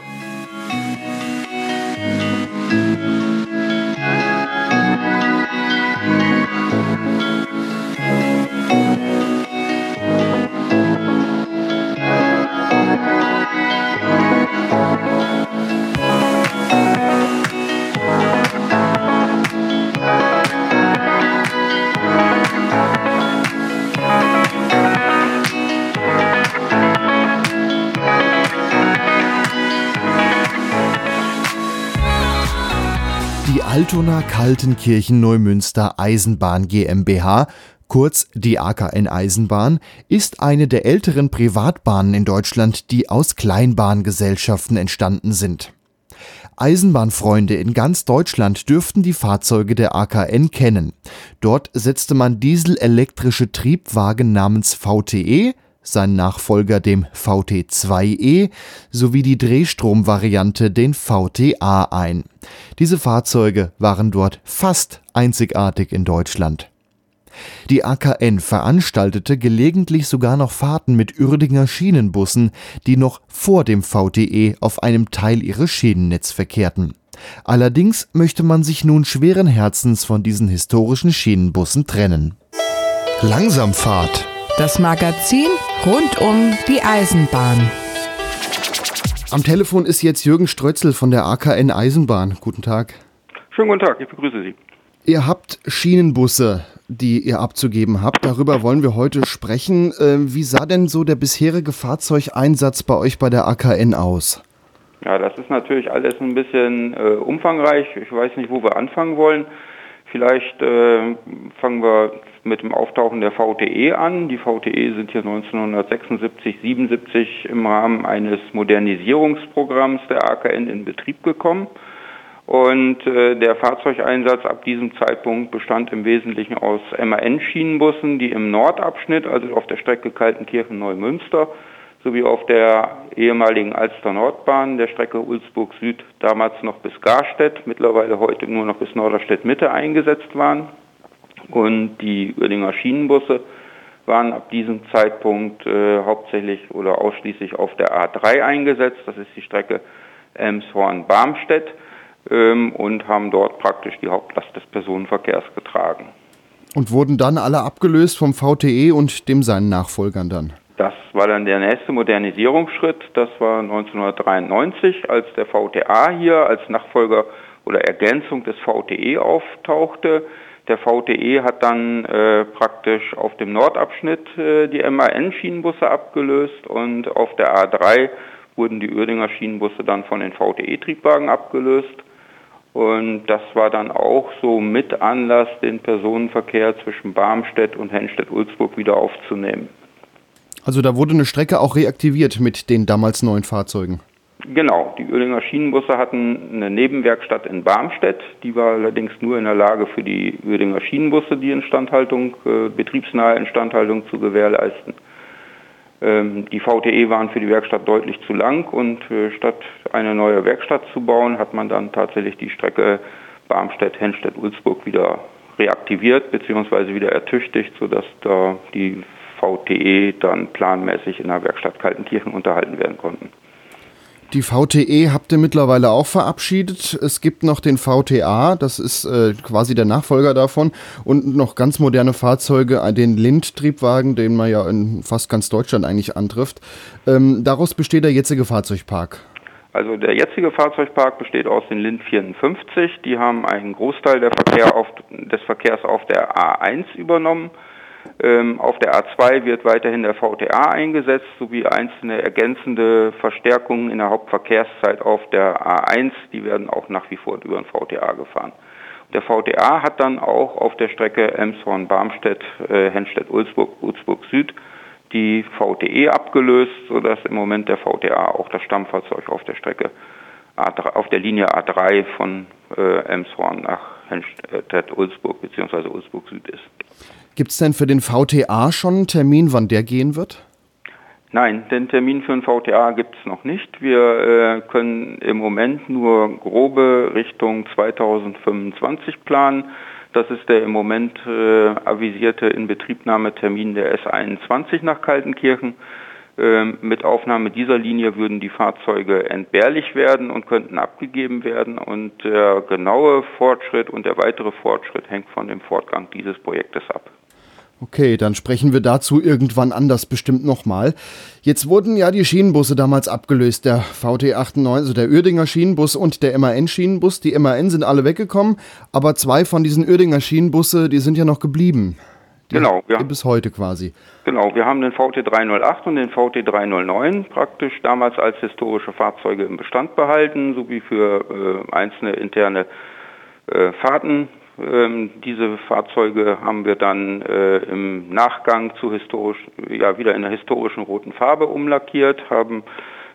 Altona Kaltenkirchen Neumünster Eisenbahn GmbH, kurz die AKN Eisenbahn, ist eine der älteren Privatbahnen in Deutschland, die aus Kleinbahngesellschaften entstanden sind. Eisenbahnfreunde in ganz Deutschland dürften die Fahrzeuge der AKN kennen. Dort setzte man dieselelektrische Triebwagen namens VTE sein Nachfolger dem VT2E sowie die Drehstromvariante den VTA ein. Diese Fahrzeuge waren dort fast einzigartig in Deutschland. Die AKN veranstaltete gelegentlich sogar noch Fahrten mit Uerdinger Schienenbussen, die noch vor dem VTE auf einem Teil ihres Schienennetz verkehrten. Allerdings möchte man sich nun schweren Herzens von diesen historischen Schienenbussen trennen. Langsamfahrt
Das Magazin rund um die Eisenbahn.
Am Telefon ist jetzt Jürgen Strötzel von der AKN Eisenbahn. Guten Tag.
Schönen guten Tag, ich begrüße Sie.
Ihr habt Schienenbusse, die ihr abzugeben habt. Darüber wollen wir heute sprechen. Äh, wie sah denn so der bisherige Fahrzeugeinsatz bei euch bei der AKN aus?
Ja, das ist natürlich alles ein bisschen äh, umfangreich. Ich weiß nicht, wo wir anfangen wollen. Vielleicht äh, fangen wir mit dem Auftauchen der VTE an. Die VTE sind hier 1976, 77 im Rahmen eines Modernisierungsprogramms der AKN in Betrieb gekommen. Und äh, der Fahrzeugeinsatz ab diesem Zeitpunkt bestand im Wesentlichen aus MAN-Schienenbussen, die im Nordabschnitt, also auf der Strecke Kaltenkirchen-Neumünster, sowie auf der ehemaligen Alster Nordbahn, der Strecke Ulsburg Süd, damals noch bis Garstedt, mittlerweile heute nur noch bis Norderstedt Mitte eingesetzt waren. Und die Uerdinger Schienenbusse waren ab diesem Zeitpunkt äh, hauptsächlich oder ausschließlich auf der A3 eingesetzt. Das ist die Strecke Elmshorn-Barmstedt ähm, und haben dort praktisch die Hauptlast des Personenverkehrs getragen.
Und wurden dann alle abgelöst vom VTE und dem seinen Nachfolgern dann?
Das war dann der nächste Modernisierungsschritt. Das war 1993, als der VTA hier als Nachfolger oder Ergänzung des VTE auftauchte. Der VTE hat dann äh, praktisch auf dem Nordabschnitt äh, die MAN-Schienenbusse abgelöst und auf der A3 wurden die Uerdinger Schienenbusse dann von den VTE-Triebwagen abgelöst. Und das war dann auch so mit Anlass, den Personenverkehr zwischen Barmstedt und Hennstedt-Ulzburg wieder aufzunehmen.
Also da wurde eine Strecke auch reaktiviert mit den damals neuen Fahrzeugen.
Genau, die Oerlinger Schienenbusse hatten eine Nebenwerkstatt in Barmstedt. Die war allerdings nur in der Lage für die Oerlinger Schienenbusse die Instandhaltung, äh, betriebsnahe Instandhaltung zu gewährleisten. Ähm, die VTE waren für die Werkstatt deutlich zu lang und äh, statt eine neue Werkstatt zu bauen, hat man dann tatsächlich die Strecke Barmstedt-Hennstedt-Ulzburg wieder reaktiviert bzw. wieder ertüchtigt, sodass da die VTE dann planmäßig in der Werkstatt Kaltenkirchen unterhalten werden konnten.
Die VTE habt ihr mittlerweile auch verabschiedet. Es gibt noch den VTA, das ist äh, quasi der Nachfolger davon, und noch ganz moderne Fahrzeuge, äh, den Lind-Triebwagen, den man ja in fast ganz Deutschland eigentlich antrifft. Ähm, daraus besteht der jetzige Fahrzeugpark.
Also der jetzige Fahrzeugpark besteht aus den Lind 54. Die haben einen Großteil Verkehr auf, des Verkehrs auf der A1 übernommen. Ähm, auf der A2 wird weiterhin der VTA eingesetzt, sowie einzelne ergänzende Verstärkungen in der Hauptverkehrszeit auf der A1. Die werden auch nach wie vor über den VTA gefahren. Der VTA hat dann auch auf der Strecke Emshorn-Barmstedt, äh, Hennstedt-Ulzburg, Ulzburg Süd die VTE abgelöst, sodass im Moment der VTA auch das Stammfahrzeug auf der Strecke A3, auf der Linie A3 von äh, Emshorn nach Hennstedt-Ulzburg bzw. Ulzburg Süd ist.
Gibt es denn für den VTA schon einen Termin, wann der gehen wird?
Nein, den Termin für den VTA gibt es noch nicht. Wir äh, können im Moment nur grobe Richtung 2025 planen. Das ist der im Moment äh, avisierte Inbetriebnahmetermin der S21 nach Kaltenkirchen. Ähm, mit Aufnahme dieser Linie würden die Fahrzeuge entbehrlich werden und könnten abgegeben werden. Und der genaue Fortschritt und der weitere Fortschritt hängt von dem Fortgang dieses Projektes ab.
Okay, dann sprechen wir dazu irgendwann anders bestimmt nochmal. Jetzt wurden ja die Schienenbusse damals abgelöst, der VT98, also der Uerdinger Schienenbus und der MAN Schienenbus. Die MAN sind alle weggekommen, aber zwei von diesen Uerdinger Schienenbusse, die sind ja noch geblieben. Die
genau,
ja. Bis heute quasi.
Genau, wir haben den VT 308 und den VT 309 praktisch damals als historische Fahrzeuge im Bestand behalten, sowie für äh, einzelne interne äh, Fahrten ähm, diese Fahrzeuge haben wir dann äh, im Nachgang zu historisch, ja, wieder in der historischen roten Farbe umlackiert, haben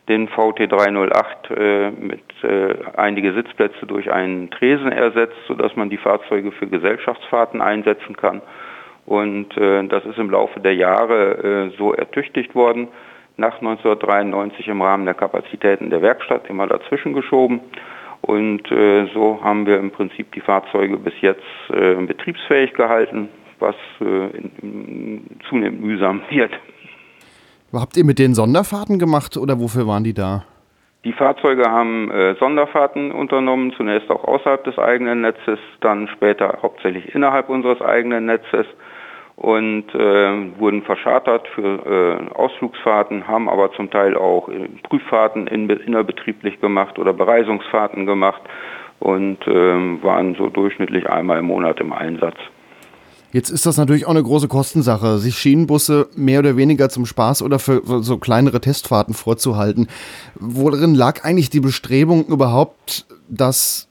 den VT 308 äh, mit äh, einige Sitzplätze durch einen Tresen ersetzt, sodass man die Fahrzeuge für Gesellschaftsfahrten einsetzen kann. Und äh, das ist im Laufe der Jahre äh, so ertüchtigt worden. Nach 1993 im Rahmen der Kapazitäten der Werkstatt immer dazwischen geschoben. Und äh, so haben wir im Prinzip die Fahrzeuge bis jetzt äh, betriebsfähig gehalten, was äh, in, in zunehmend mühsam wird.
Habt ihr mit denen Sonderfahrten gemacht oder wofür waren die da?
Die Fahrzeuge haben äh, Sonderfahrten unternommen, zunächst auch außerhalb des eigenen Netzes, dann später hauptsächlich innerhalb unseres eigenen Netzes. Und äh, wurden verschartert für äh, Ausflugsfahrten, haben aber zum Teil auch äh, Prüffahrten in, innerbetrieblich gemacht oder Bereisungsfahrten gemacht und ähm, waren so durchschnittlich einmal im Monat im Einsatz.
Jetzt ist das natürlich auch eine große Kostensache, sich Schienenbusse mehr oder weniger zum Spaß oder für so kleinere Testfahrten vorzuhalten. Worin lag eigentlich die Bestrebung überhaupt, das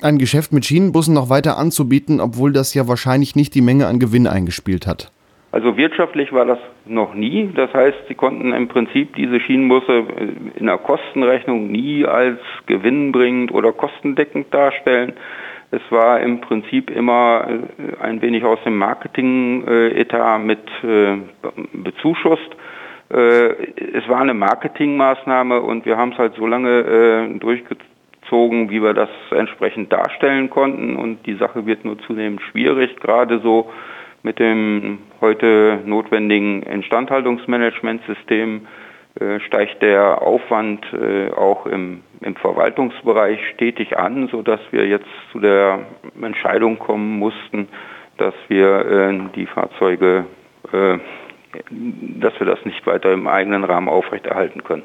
ein Geschäft mit Schienenbussen noch weiter anzubieten, obwohl das ja wahrscheinlich nicht die Menge an Gewinn eingespielt hat?
Also wirtschaftlich war das noch nie. Das heißt, sie konnten im Prinzip diese Schienenbusse äh, in der Kostenrechnung nie als gewinnbringend oder kostendeckend darstellen. Es war im Prinzip immer äh, ein wenig aus dem Marketing-Etat mit äh, bezuschusst. Es war eine Marketingmaßnahme und wir haben es halt so lange durchgezogen gezogen, wie wir das entsprechend darstellen konnten. Und die Sache wird nur zunehmend schwierig, gerade so mit dem heute notwendigen Instandhaltungsmanagementsystem äh, steigt der Aufwand äh, auch im, im Verwaltungsbereich stetig an, sodass wir jetzt zu der Entscheidung kommen mussten, dass wir äh, die Fahrzeuge, äh, dass wir das nicht weiter im eigenen Rahmen aufrechterhalten können.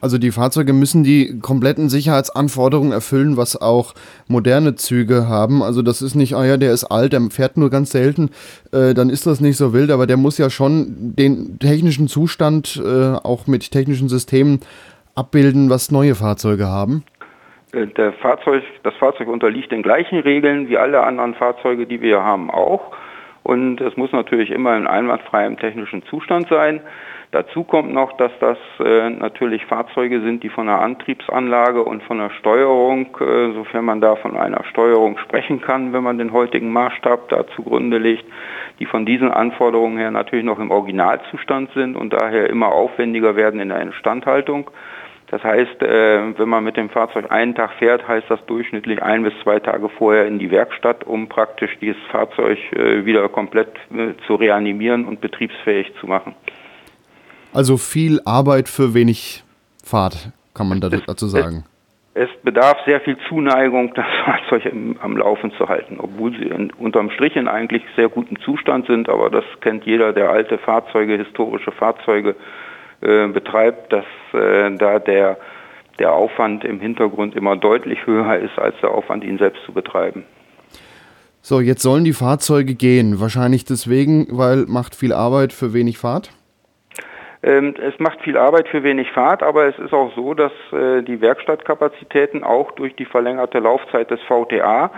Also die Fahrzeuge müssen die kompletten Sicherheitsanforderungen erfüllen, was auch moderne Züge haben. Also das ist nicht, ah ja, der ist alt, der fährt nur ganz selten, äh, dann ist das nicht so wild, aber der muss ja schon den technischen Zustand äh, auch mit technischen Systemen abbilden, was neue Fahrzeuge haben.
Äh, Fahrzeug, das Fahrzeug unterliegt den gleichen Regeln wie alle anderen Fahrzeuge, die wir haben, auch. Und es muss natürlich immer in einwandfreiem technischen Zustand sein. Dazu kommt noch, dass das äh, natürlich Fahrzeuge sind, die von der Antriebsanlage und von der Steuerung, äh, sofern man da von einer Steuerung sprechen kann, wenn man den heutigen Maßstab da zugrunde legt, die von diesen Anforderungen her natürlich noch im Originalzustand sind und daher immer aufwendiger werden in der Instandhaltung. Das heißt, äh, wenn man mit dem Fahrzeug einen Tag fährt, heißt das durchschnittlich ein bis zwei Tage vorher in die Werkstatt, um praktisch dieses Fahrzeug äh, wieder komplett äh, zu reanimieren und betriebsfähig zu machen.
Also viel Arbeit für wenig Fahrt, kann man dazu sagen.
Es bedarf sehr viel Zuneigung, das Fahrzeug im, am Laufen zu halten, obwohl sie in, unterm Strich in eigentlich sehr gutem Zustand sind, aber das kennt jeder, der alte Fahrzeuge, historische Fahrzeuge äh, betreibt, dass äh, da der, der Aufwand im Hintergrund immer deutlich höher ist, als der Aufwand, ihn selbst zu betreiben.
So, jetzt sollen die Fahrzeuge gehen. Wahrscheinlich deswegen, weil macht viel Arbeit für wenig Fahrt?
Ähm, es macht viel Arbeit für wenig Fahrt, aber es ist auch so, dass äh, die Werkstattkapazitäten auch durch die verlängerte Laufzeit des VTA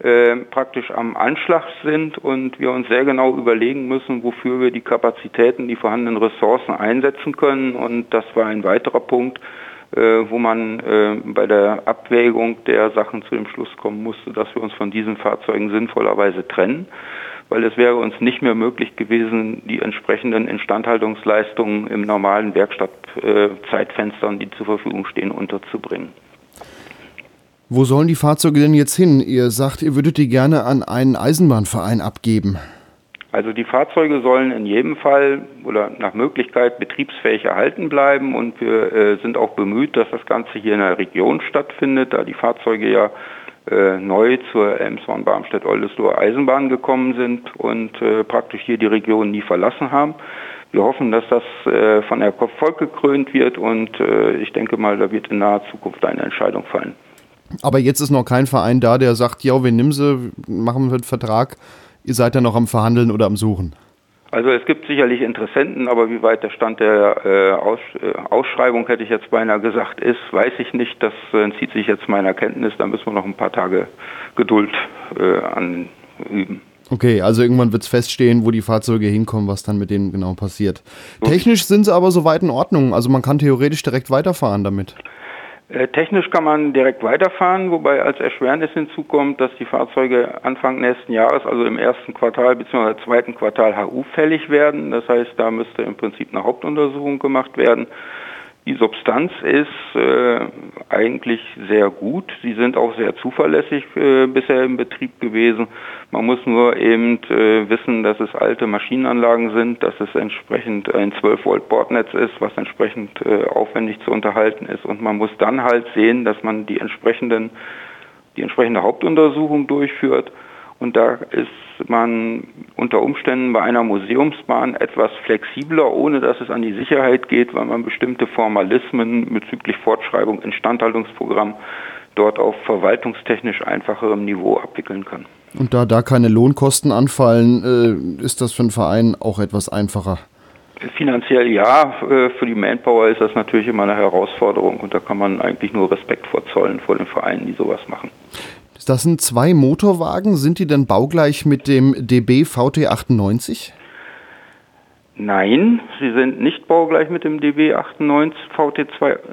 äh, praktisch am Anschlag sind und wir uns sehr genau überlegen müssen, wofür wir die Kapazitäten, die vorhandenen Ressourcen einsetzen können. Und das war ein weiterer Punkt, äh, wo man bei der Abwägung der Sachen zu dem Schluss kommen musste, dass wir uns von diesen Fahrzeugen sinnvollerweise trennen weil es wäre uns nicht mehr möglich gewesen, die entsprechenden Instandhaltungsleistungen im normalen Werkstattzeitfenstern, die zur Verfügung stehen, unterzubringen.
Wo sollen die Fahrzeuge denn jetzt hin? Ihr sagt, ihr würdet die gerne an einen Eisenbahnverein abgeben.
Also die Fahrzeuge sollen in jedem Fall oder nach Möglichkeit betriebsfähig erhalten bleiben und wir äh, sind auch bemüht, dass das Ganze hier in der Region stattfindet, da die Fahrzeuge ja äh, neu zur Elmshorn-Barmstedt-Oldesloher Eisenbahn gekommen sind und äh, praktisch hier die Region nie verlassen haben. Wir hoffen, dass das äh, von Erfolg gekrönt wird und äh, ich denke mal, da wird in naher Zukunft eine Entscheidung fallen.
Aber jetzt ist noch kein Verein da, der sagt, ja, wir nehmen sie, machen wir einen Vertrag. Ihr seid ja noch am Verhandeln oder am Suchen.
Also es gibt sicherlich Interessenten, aber wie weit der Stand der äh, Aus, äh, Ausschreibung, hätte ich jetzt beinahe gesagt, ist, weiß ich nicht. Das entzieht sich jetzt meiner Kenntnis. Da müssen wir noch ein paar Tage Geduld äh, anüben.
Okay, also irgendwann wird es feststehen, wo die Fahrzeuge hinkommen, was dann mit denen genau passiert. Technisch sind sie aber soweit in Ordnung. Also man kann theoretisch direkt weiterfahren damit.
Äh, technisch kann man direkt weiterfahren, wobei als Erschwernis hinzukommt, dass die Fahrzeuge Anfang nächsten Jahres, also im ersten Quartal bzw. zweiten Quartal HU fällig werden. Das heißt, da müsste im Prinzip eine Hauptuntersuchung gemacht werden. Die Substanz ist äh, eigentlich sehr gut. Sie sind auch sehr zuverlässig äh, bisher im Betrieb gewesen. Man muss nur eben äh, wissen, dass es alte Maschinenanlagen sind, dass es entsprechend ein 12 Volt Bordnetz ist, was entsprechend äh, aufwendig zu unterhalten ist. Und man muss dann halt sehen, dass man die entsprechenden, die entsprechende Hauptuntersuchung durchführt Und da ist man unter Umständen bei einer Museumsbahn etwas flexibler, ohne dass es an die Sicherheit geht, weil man bestimmte Formalismen bezüglich Fortschreibung, Instandhaltungsprogramm dort auf verwaltungstechnisch einfacherem Niveau abwickeln kann.
Und da da keine Lohnkosten anfallen, äh, ist das für einen Verein auch etwas einfacher.
Finanziell ja, äh, für die Manpower ist das natürlich immer eine Herausforderung und da kann man eigentlich nur Respekt vor zollen vor den Vereinen, die sowas machen.
Das sind zwei Motorwagen. Sind die denn baugleich mit dem DB VT98?
Nein, sie sind nicht baugleich mit dem DB 98, VT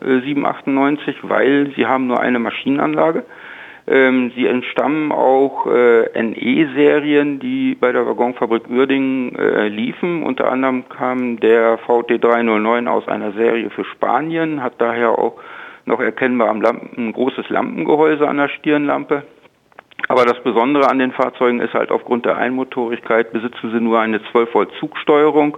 798, weil sie haben nur eine Maschinenanlage. Ähm, sie entstammen auch äh, NE-Serien, die bei der Waggonfabrik Uerdingen äh, liefen. Unter anderem kam der VT 309 aus einer Serie für Spanien, hat daher auch noch erkennbar am Lampen, ein großes Lampengehäuse an der Stirnlampe. Aber das Besondere an den Fahrzeugen ist halt aufgrund der Einmotorigkeit besitzen sie nur eine 12 Volt Zugsteuerung.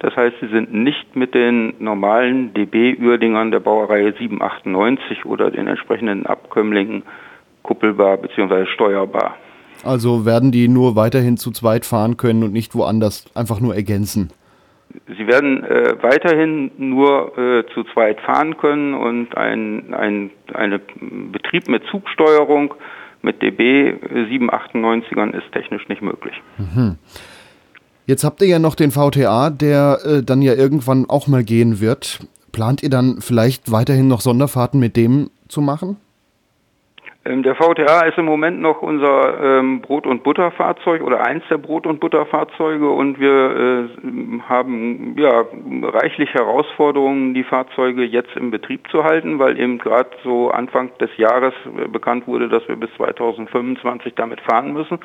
Das heißt, sie sind nicht mit den normalen DB-Uerdingern der Baureihe 798 oder den entsprechenden Abkömmlingen kuppelbar bzw. steuerbar.
Also werden die nur weiterhin zu zweit fahren können und nicht woanders einfach nur ergänzen?
Sie werden äh, weiterhin nur äh, zu zweit fahren können und ein, ein eine Betrieb mit Zugsteuerung mit DB 798ern ist technisch nicht möglich. Mhm.
Jetzt habt ihr ja noch den VTA, der äh, dann ja irgendwann auch mal gehen wird. Plant ihr dann vielleicht weiterhin noch Sonderfahrten mit dem zu machen?
Ähm, der VTA ist im Moment noch unser ähm, Brot- und Butterfahrzeug oder eins der Brot- und Butterfahrzeuge und wir äh, haben ja reichlich Herausforderungen, die Fahrzeuge jetzt im Betrieb zu halten, weil eben gerade so Anfang des Jahres äh, bekannt wurde, dass wir bis 2025 damit fahren müssen.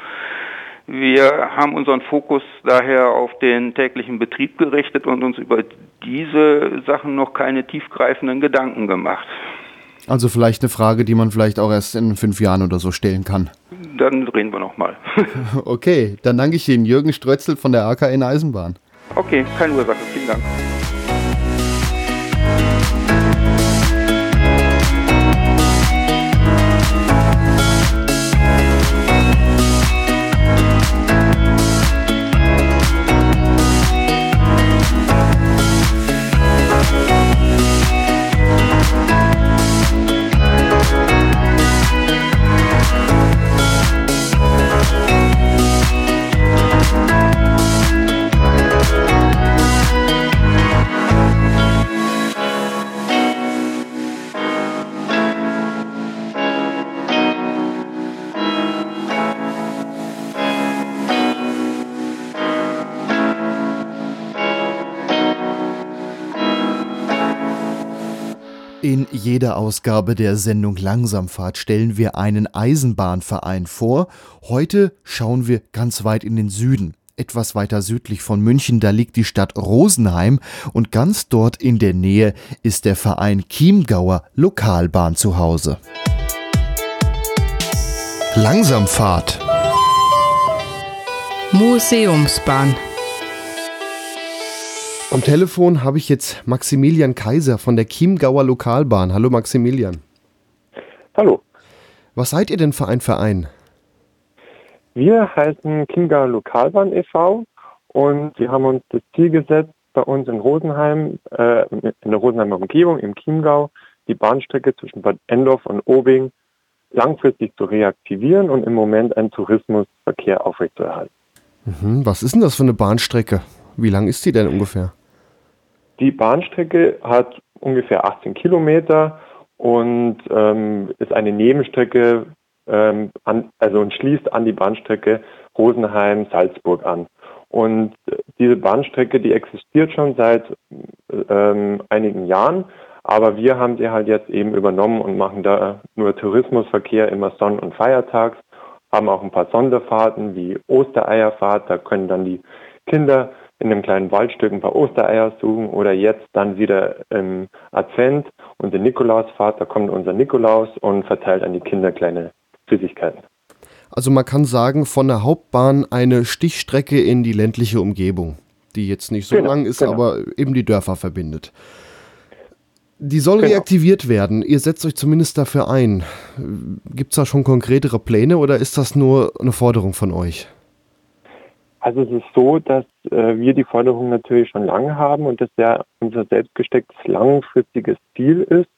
Wir haben unseren Fokus daher auf den täglichen Betrieb gerichtet und uns über diese Sachen noch keine tiefgreifenden Gedanken gemacht.
Also vielleicht eine Frage, die man vielleicht auch erst in fünf Jahren oder so stellen kann.
Dann reden wir nochmal.
okay, dann danke ich Ihnen, Jürgen Strötzel von der AKN Eisenbahn.
Okay, keine Ursache. Vielen Dank.
In jeder Ausgabe der Sendung Langsamfahrt stellen wir einen Eisenbahnverein vor. Heute schauen wir ganz weit in den Süden. Etwas weiter südlich von München, da liegt die Stadt Rosenheim und ganz dort in der Nähe ist der Verein Chiemgauer Lokalbahn zu Hause. Langsamfahrt.
Museumsbahn.
Am Telefon habe ich jetzt Maximilian Kaiser von der Chiemgauer Lokalbahn. Hallo Maximilian.
Hallo.
Was seid ihr denn für ein Verein?
Wir heißen Chiemgauer Lokalbahn e.V. und wir haben uns das Ziel gesetzt, bei uns in Rosenheim, äh, in der Rosenheimer Umgebung, im Chiemgau, die Bahnstrecke zwischen Bad Endorf und Obing langfristig zu reaktivieren und im Moment einen Tourismusverkehr aufrechtzuerhalten.
Mhm, was ist denn das für eine Bahnstrecke? Wie lang ist die denn ungefähr?
Die Bahnstrecke hat ungefähr 18 Kilometer und ähm, ist eine Nebenstrecke, ähm, an, also und schließt an die Bahnstrecke Rosenheim-Salzburg an. Und diese Bahnstrecke, die existiert schon seit ähm, einigen Jahren, aber wir haben sie halt jetzt eben übernommen und machen da nur Tourismusverkehr immer Sonn- und Feiertags, haben auch ein paar Sonderfahrten wie Ostereierfahrt, da können dann die Kinder in einem kleinen Waldstück ein paar Ostereier suchen oder jetzt dann wieder im Advent und den Nikolausfahrt, da kommt unser Nikolaus und verteilt an die Kinder kleine Süßigkeiten.
Also man kann sagen, von der Hauptbahn eine Stichstrecke in die ländliche Umgebung, die jetzt nicht so genau, lang ist, genau. aber eben die Dörfer verbindet. Die soll genau. reaktiviert werden. Ihr setzt euch zumindest dafür ein. Gibt es da schon konkretere Pläne oder ist das nur eine Forderung von euch?
Also es ist so, dass äh, wir die Forderung natürlich schon lange haben und das ja unser selbstgestecktes langfristiges Ziel ist.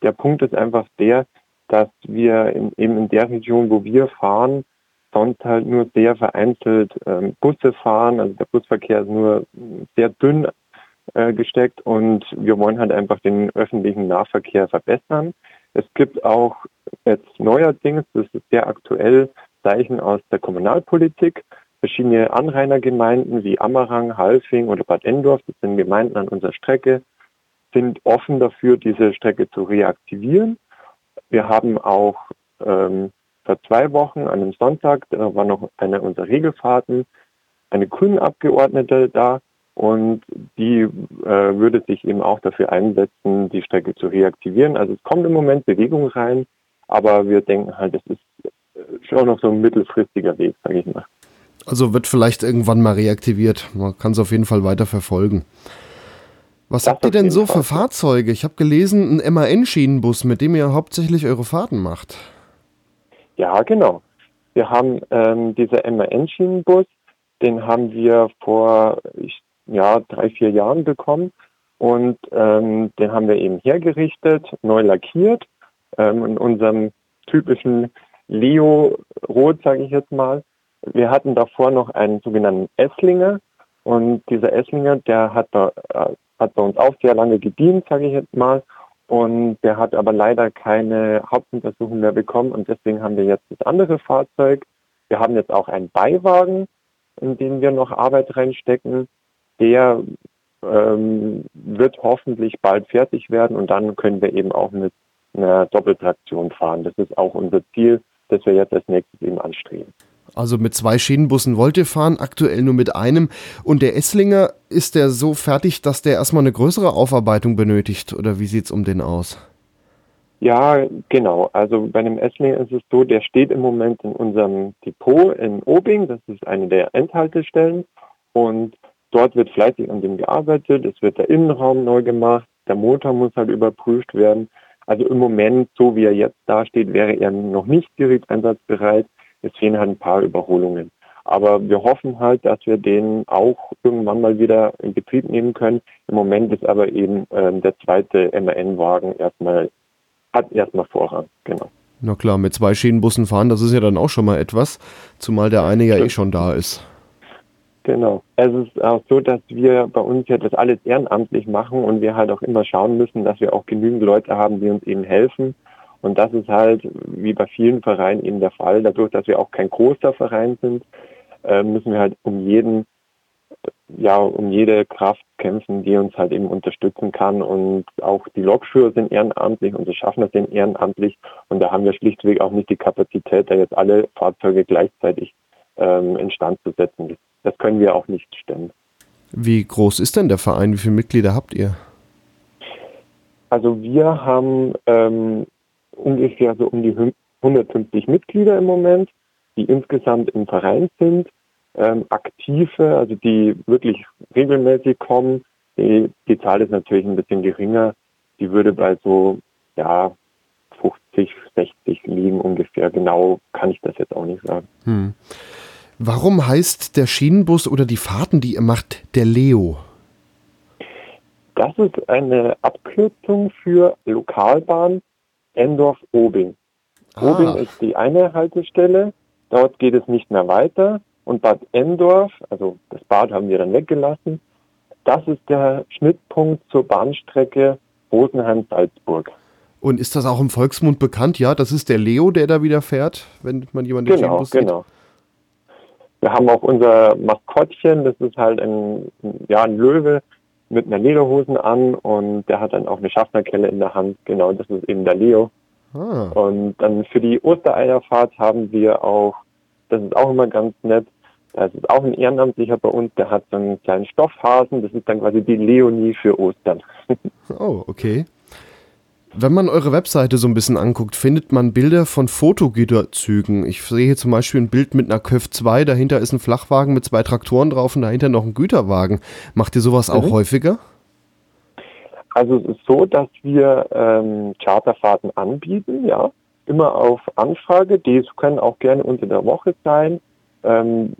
Der Punkt ist einfach der, dass wir in, eben in der Region, wo wir fahren, sonst halt nur sehr vereinzelt ähm, Busse fahren. Also der Busverkehr ist nur sehr dünn äh, gesteckt und wir wollen halt einfach den öffentlichen Nahverkehr verbessern. Es gibt auch jetzt neuerdings, das ist sehr aktuell, Zeichen aus der Kommunalpolitik. Verschiedene Anrainergemeinden wie Ammerang, Halfing oder Bad Endorf, das sind Gemeinden an unserer Strecke, sind offen dafür, diese Strecke zu reaktivieren. Wir haben auch ähm, vor zwei Wochen an einem Sonntag, da war noch eine unserer Regelfahrten, eine grüne Abgeordnete da, und die äh, würde sich eben auch dafür einsetzen, die Strecke zu reaktivieren. Also es kommt im Moment Bewegung rein, aber wir denken halt, es ist äh, schon noch so ein mittelfristiger Weg, sage ich mal.
Also wird vielleicht irgendwann mal reaktiviert. Man kann es auf jeden Fall weiter verfolgen. Was das habt ihr denn so Fall. für Fahrzeuge? Ich habe gelesen, ein MAN-Schienenbus, mit dem ihr hauptsächlich eure Fahrten macht.
Ja, genau. Wir haben ähm, dieser MAN-Schienenbus, den haben wir vor, ich ja, drei, vier Jahren bekommen. Und ähm, den haben wir eben hergerichtet, neu lackiert, ähm, in unserem typischen Leo-Rot, sage ich jetzt mal. Wir hatten davor noch einen sogenannten Esslinger. Und dieser Esslinger, der hat bei, äh, hat bei uns auch sehr lange gedient, sage ich jetzt mal. Und der hat aber leider keine Hauptuntersuchung mehr bekommen. Und deswegen haben wir jetzt das andere Fahrzeug. Wir haben jetzt auch einen Beiwagen, in den wir noch Arbeit reinstecken der ähm, wird hoffentlich bald fertig werden und dann können wir eben auch mit einer Doppeltraktion fahren. Das ist auch unser Ziel, das wir jetzt als nächstes eben anstreben.
Also mit zwei Schienenbussen wollt ihr fahren, aktuell nur mit einem. Und der Esslinger, ist der so fertig, dass der erstmal eine größere Aufarbeitung benötigt? Oder wie sieht es um den aus?
Ja, genau. Also bei dem Esslinger ist es so, der steht im Moment in unserem Depot in Obing. Das ist eine der Endhaltestellen. Und Dort wird fleißig an dem gearbeitet, es wird der Innenraum neu gemacht, der Motor muss halt überprüft werden. Also im Moment, so wie er jetzt dasteht, wäre er noch nicht direkt einsatzbereit. Es fehlen halt ein paar Überholungen. Aber wir hoffen halt, dass wir den auch irgendwann mal wieder in Betrieb nehmen können. Im Moment ist aber eben äh, der zweite MAN-Wagen erstmal, hat erstmal Vorrang, genau.
Na klar, mit zwei Schienenbussen fahren, das ist ja dann auch schon mal etwas, zumal der eine ja eh schon da ist.
Genau. Es ist auch so, dass wir bei uns ja das alles ehrenamtlich machen und wir halt auch immer schauen müssen, dass wir auch genügend Leute haben, die uns eben helfen. Und das ist halt wie bei vielen Vereinen eben der Fall. Dadurch, dass wir auch kein großer Verein sind, äh, müssen wir halt um jeden, ja, um jede Kraft kämpfen, die uns halt eben unterstützen kann. Und auch die Lokführer sind ehrenamtlich, unsere Schaffner sind ehrenamtlich. Und da haben wir schlichtweg auch nicht die Kapazität, da jetzt alle Fahrzeuge gleichzeitig ähm, instand zu setzen. Das das können wir auch nicht stemmen.
Wie groß ist denn der Verein? Wie viele Mitglieder habt ihr?
Also wir haben ähm, ungefähr so um die 150 Mitglieder im Moment, die insgesamt im Verein sind. Ähm, aktive, also die wirklich regelmäßig kommen. Die, die Zahl ist natürlich ein bisschen geringer. Die würde bei so ja 50, 60 liegen ungefähr. Genau kann ich das jetzt auch nicht sagen. Hm.
Warum heißt der Schienenbus oder die Fahrten, die ihr macht, der Leo?
Das ist eine Abkürzung für Lokalbahn Endorf-Obing. Ah. Obing ist die eine Haltestelle, dort geht es nicht mehr weiter. Und Bad Endorf, also das Bad haben wir dann weggelassen, das ist der Schnittpunkt zur Bahnstrecke Rosenheim-Salzburg.
Und ist das auch im Volksmund bekannt? Ja, das ist der Leo, der da wieder fährt, wenn man jemanden
genau, sieht? Genau, genau. Wir haben auch unser Maskottchen, das ist halt ein, ja, ein Löwe mit einer Lederhosen an und der hat dann auch eine Schaffnerkelle in der Hand. Genau, das ist eben der Leo. Ah. Und dann für die Ostereierfahrt haben wir auch, das ist auch immer ganz nett, das ist auch ein Ehrenamtlicher bei uns, der hat so einen kleinen Stoffhasen, das ist dann quasi die Leonie für Ostern.
oh, okay. Wenn man eure Webseite so ein bisschen anguckt, findet man Bilder von Fotogüterzügen. Ich sehe hier zum Beispiel ein Bild mit einer Köf 2, dahinter ist ein Flachwagen mit zwei Traktoren drauf und dahinter noch ein Güterwagen. Macht ihr sowas auch mhm. häufiger?
Also es ist so, dass wir ähm, Charterfahrten anbieten, ja, immer auf Anfrage. Die können auch gerne unter der Woche sein. Ähm,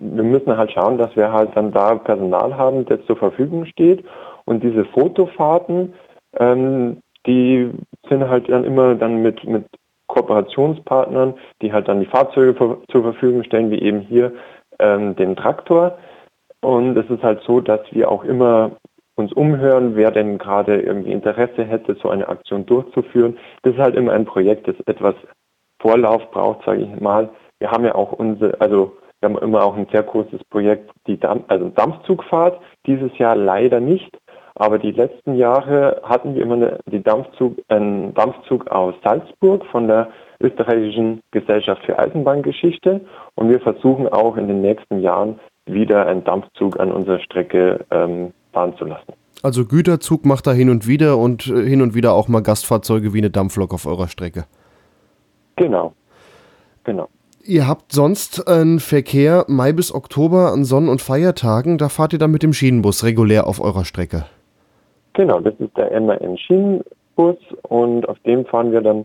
wir müssen halt schauen, dass wir halt dann da Personal haben, das zur Verfügung steht. Und diese Fotofahrten, ähm, die sind halt dann immer dann mit, mit Kooperationspartnern, die halt dann die Fahrzeuge zur Verfügung stellen, wie eben hier ähm, den Traktor. Und es ist halt so, dass wir auch immer uns umhören, wer denn gerade irgendwie Interesse hätte, so eine Aktion durchzuführen. Das ist halt immer ein Projekt, das etwas Vorlauf braucht, sage ich mal. Wir haben ja auch unsere, also wir haben immer auch ein sehr großes Projekt, die Dampf, also Dampfzugfahrt. Dieses Jahr leider nicht, aber die letzten Jahre hatten wir immer eine, die Dampfzug, einen Dampfzug aus Salzburg von der österreichischen Gesellschaft für Eisenbahngeschichte. Und wir versuchen auch in den nächsten Jahren wieder einen Dampfzug an unserer Strecke ähm, fahren zu lassen.
Also Güterzug macht da hin und wieder und äh, hin und wieder auch mal Gastfahrzeuge wie eine Dampflok auf eurer Strecke.
Genau, genau.
Ihr habt sonst einen Verkehr Mai bis Oktober an Sonn- und Feiertagen. Da fahrt ihr dann mit dem Schienenbus regulär auf eurer Strecke.
Genau, das ist der MAN Schienenbus und auf dem fahren wir dann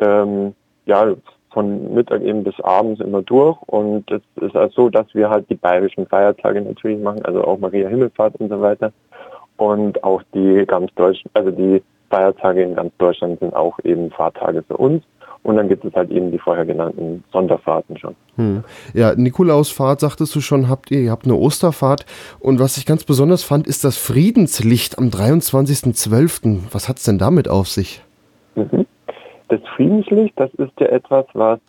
ähm, ja von Mittag eben bis abends immer durch und es ist also so, dass wir halt die bayerischen Feiertage natürlich machen, also auch Maria Himmelfahrt und so weiter und auch die ganz deutschen, also die Feiertage in ganz Deutschland sind auch eben Fahrtage für uns. Und dann gibt es halt eben die vorher genannten Sonderfahrten schon.
Hm. Ja, Nikolausfahrt sagtest du schon, habt ihr, ihr habt eine Osterfahrt. Und was ich ganz besonders fand, ist das Friedenslicht am 23.12. Was hat es denn damit auf sich?
Mhm. Das Friedenslicht, das ist ja etwas, was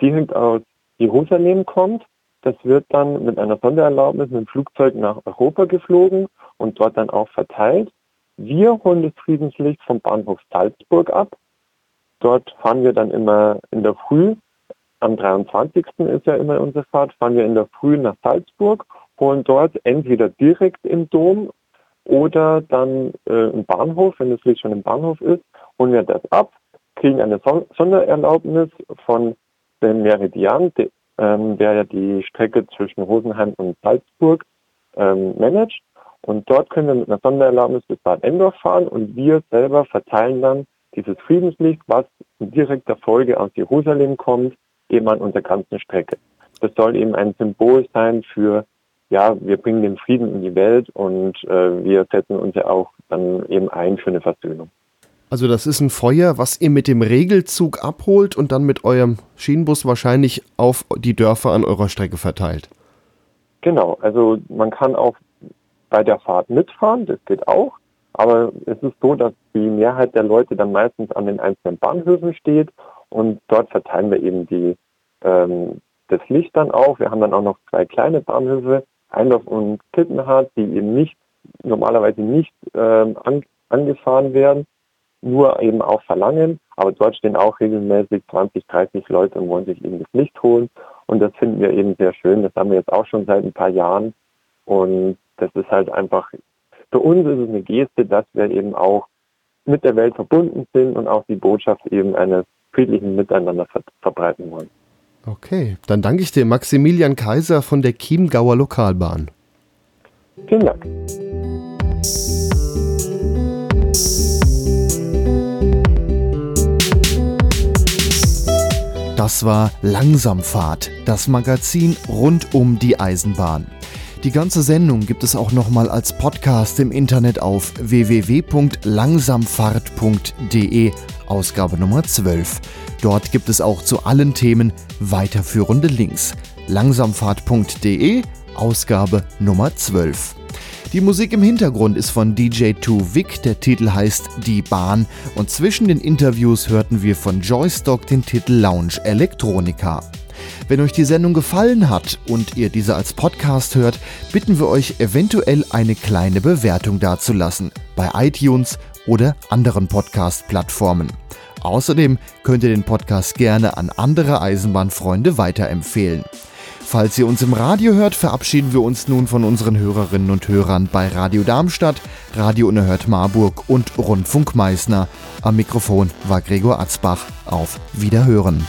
direkt aus Jerusalem kommt. Das wird dann mit einer Sondererlaubnis mit dem Flugzeug nach Europa geflogen und dort dann auch verteilt. Wir holen das Friedenslicht vom Bahnhof Salzburg ab Dort fahren wir dann immer in der Früh, am 23. ist ja immer unsere Fahrt, fahren wir in der Früh nach Salzburg, holen dort entweder direkt im Dom oder dann äh, im Bahnhof, wenn das Licht schon im Bahnhof ist, holen wir das ab, kriegen eine Son Sondererlaubnis von dem Meridian, de, ähm, der ja die Strecke zwischen Rosenheim und Salzburg ähm, managt. Und dort können wir mit einer Sondererlaubnis bis Bad Endorf fahren und wir selber verteilen dann dieses Friedenslicht, was in direkter Folge aus Jerusalem kommt, eben an unserer ganzen Strecke. Das soll eben ein Symbol sein für, ja, wir bringen den Frieden in die Welt und äh, wir setzen uns ja auch dann eben ein für eine Versöhnung.
Also das ist ein Feuer, was ihr mit dem Regelzug abholt und dann mit eurem Schienenbus wahrscheinlich auf die Dörfer an eurer Strecke verteilt.
Genau, also man kann auch bei der Fahrt mitfahren, das geht auch. Aber es ist so, dass die Mehrheit der Leute dann meistens an den einzelnen Bahnhöfen steht und dort verteilen wir eben die, ähm, das Licht dann auch. Wir haben dann auch noch zwei kleine Bahnhöfe, Eindorf und Kittenhardt, die eben nicht, normalerweise nicht ähm, an, angefahren werden, nur eben auch verlangen. Aber dort stehen auch regelmäßig 20, 30 Leute und wollen sich eben das Licht holen. Und das finden wir eben sehr schön. Das haben wir jetzt auch schon seit ein paar Jahren. Und das ist halt einfach für uns ist es eine Geste, dass wir eben auch mit der Welt verbunden sind und auch die Botschaft eben eines friedlichen Miteinander ver verbreiten wollen.
Okay, dann danke ich dir, Maximilian Kaiser von der Chiemgauer Lokalbahn.
Vielen Dank.
Das war Langsamfahrt, das Magazin rund um die Eisenbahn. Die ganze Sendung gibt es auch nochmal als Podcast im Internet auf www.langsamfahrt.de, Ausgabe Nummer 12. Dort gibt es auch zu allen Themen weiterführende Links. Langsamfahrt.de, Ausgabe Nummer 12. Die Musik im Hintergrund ist von DJ 2 Vic, der Titel heißt Die Bahn und zwischen den Interviews hörten wir von Joystock den Titel Lounge Electronica. Wenn euch die Sendung gefallen hat und ihr diese als Podcast hört, bitten wir euch eventuell eine kleine Bewertung dazulassen bei iTunes oder anderen Podcast-Plattformen. Außerdem könnt ihr den Podcast gerne an andere Eisenbahnfreunde weiterempfehlen. Falls ihr uns im Radio hört, verabschieden wir uns nun von unseren Hörerinnen und Hörern bei Radio Darmstadt, Radio Unerhört Marburg und Rundfunk Meißner. Am Mikrofon war Gregor Atzbach. Auf Wiederhören.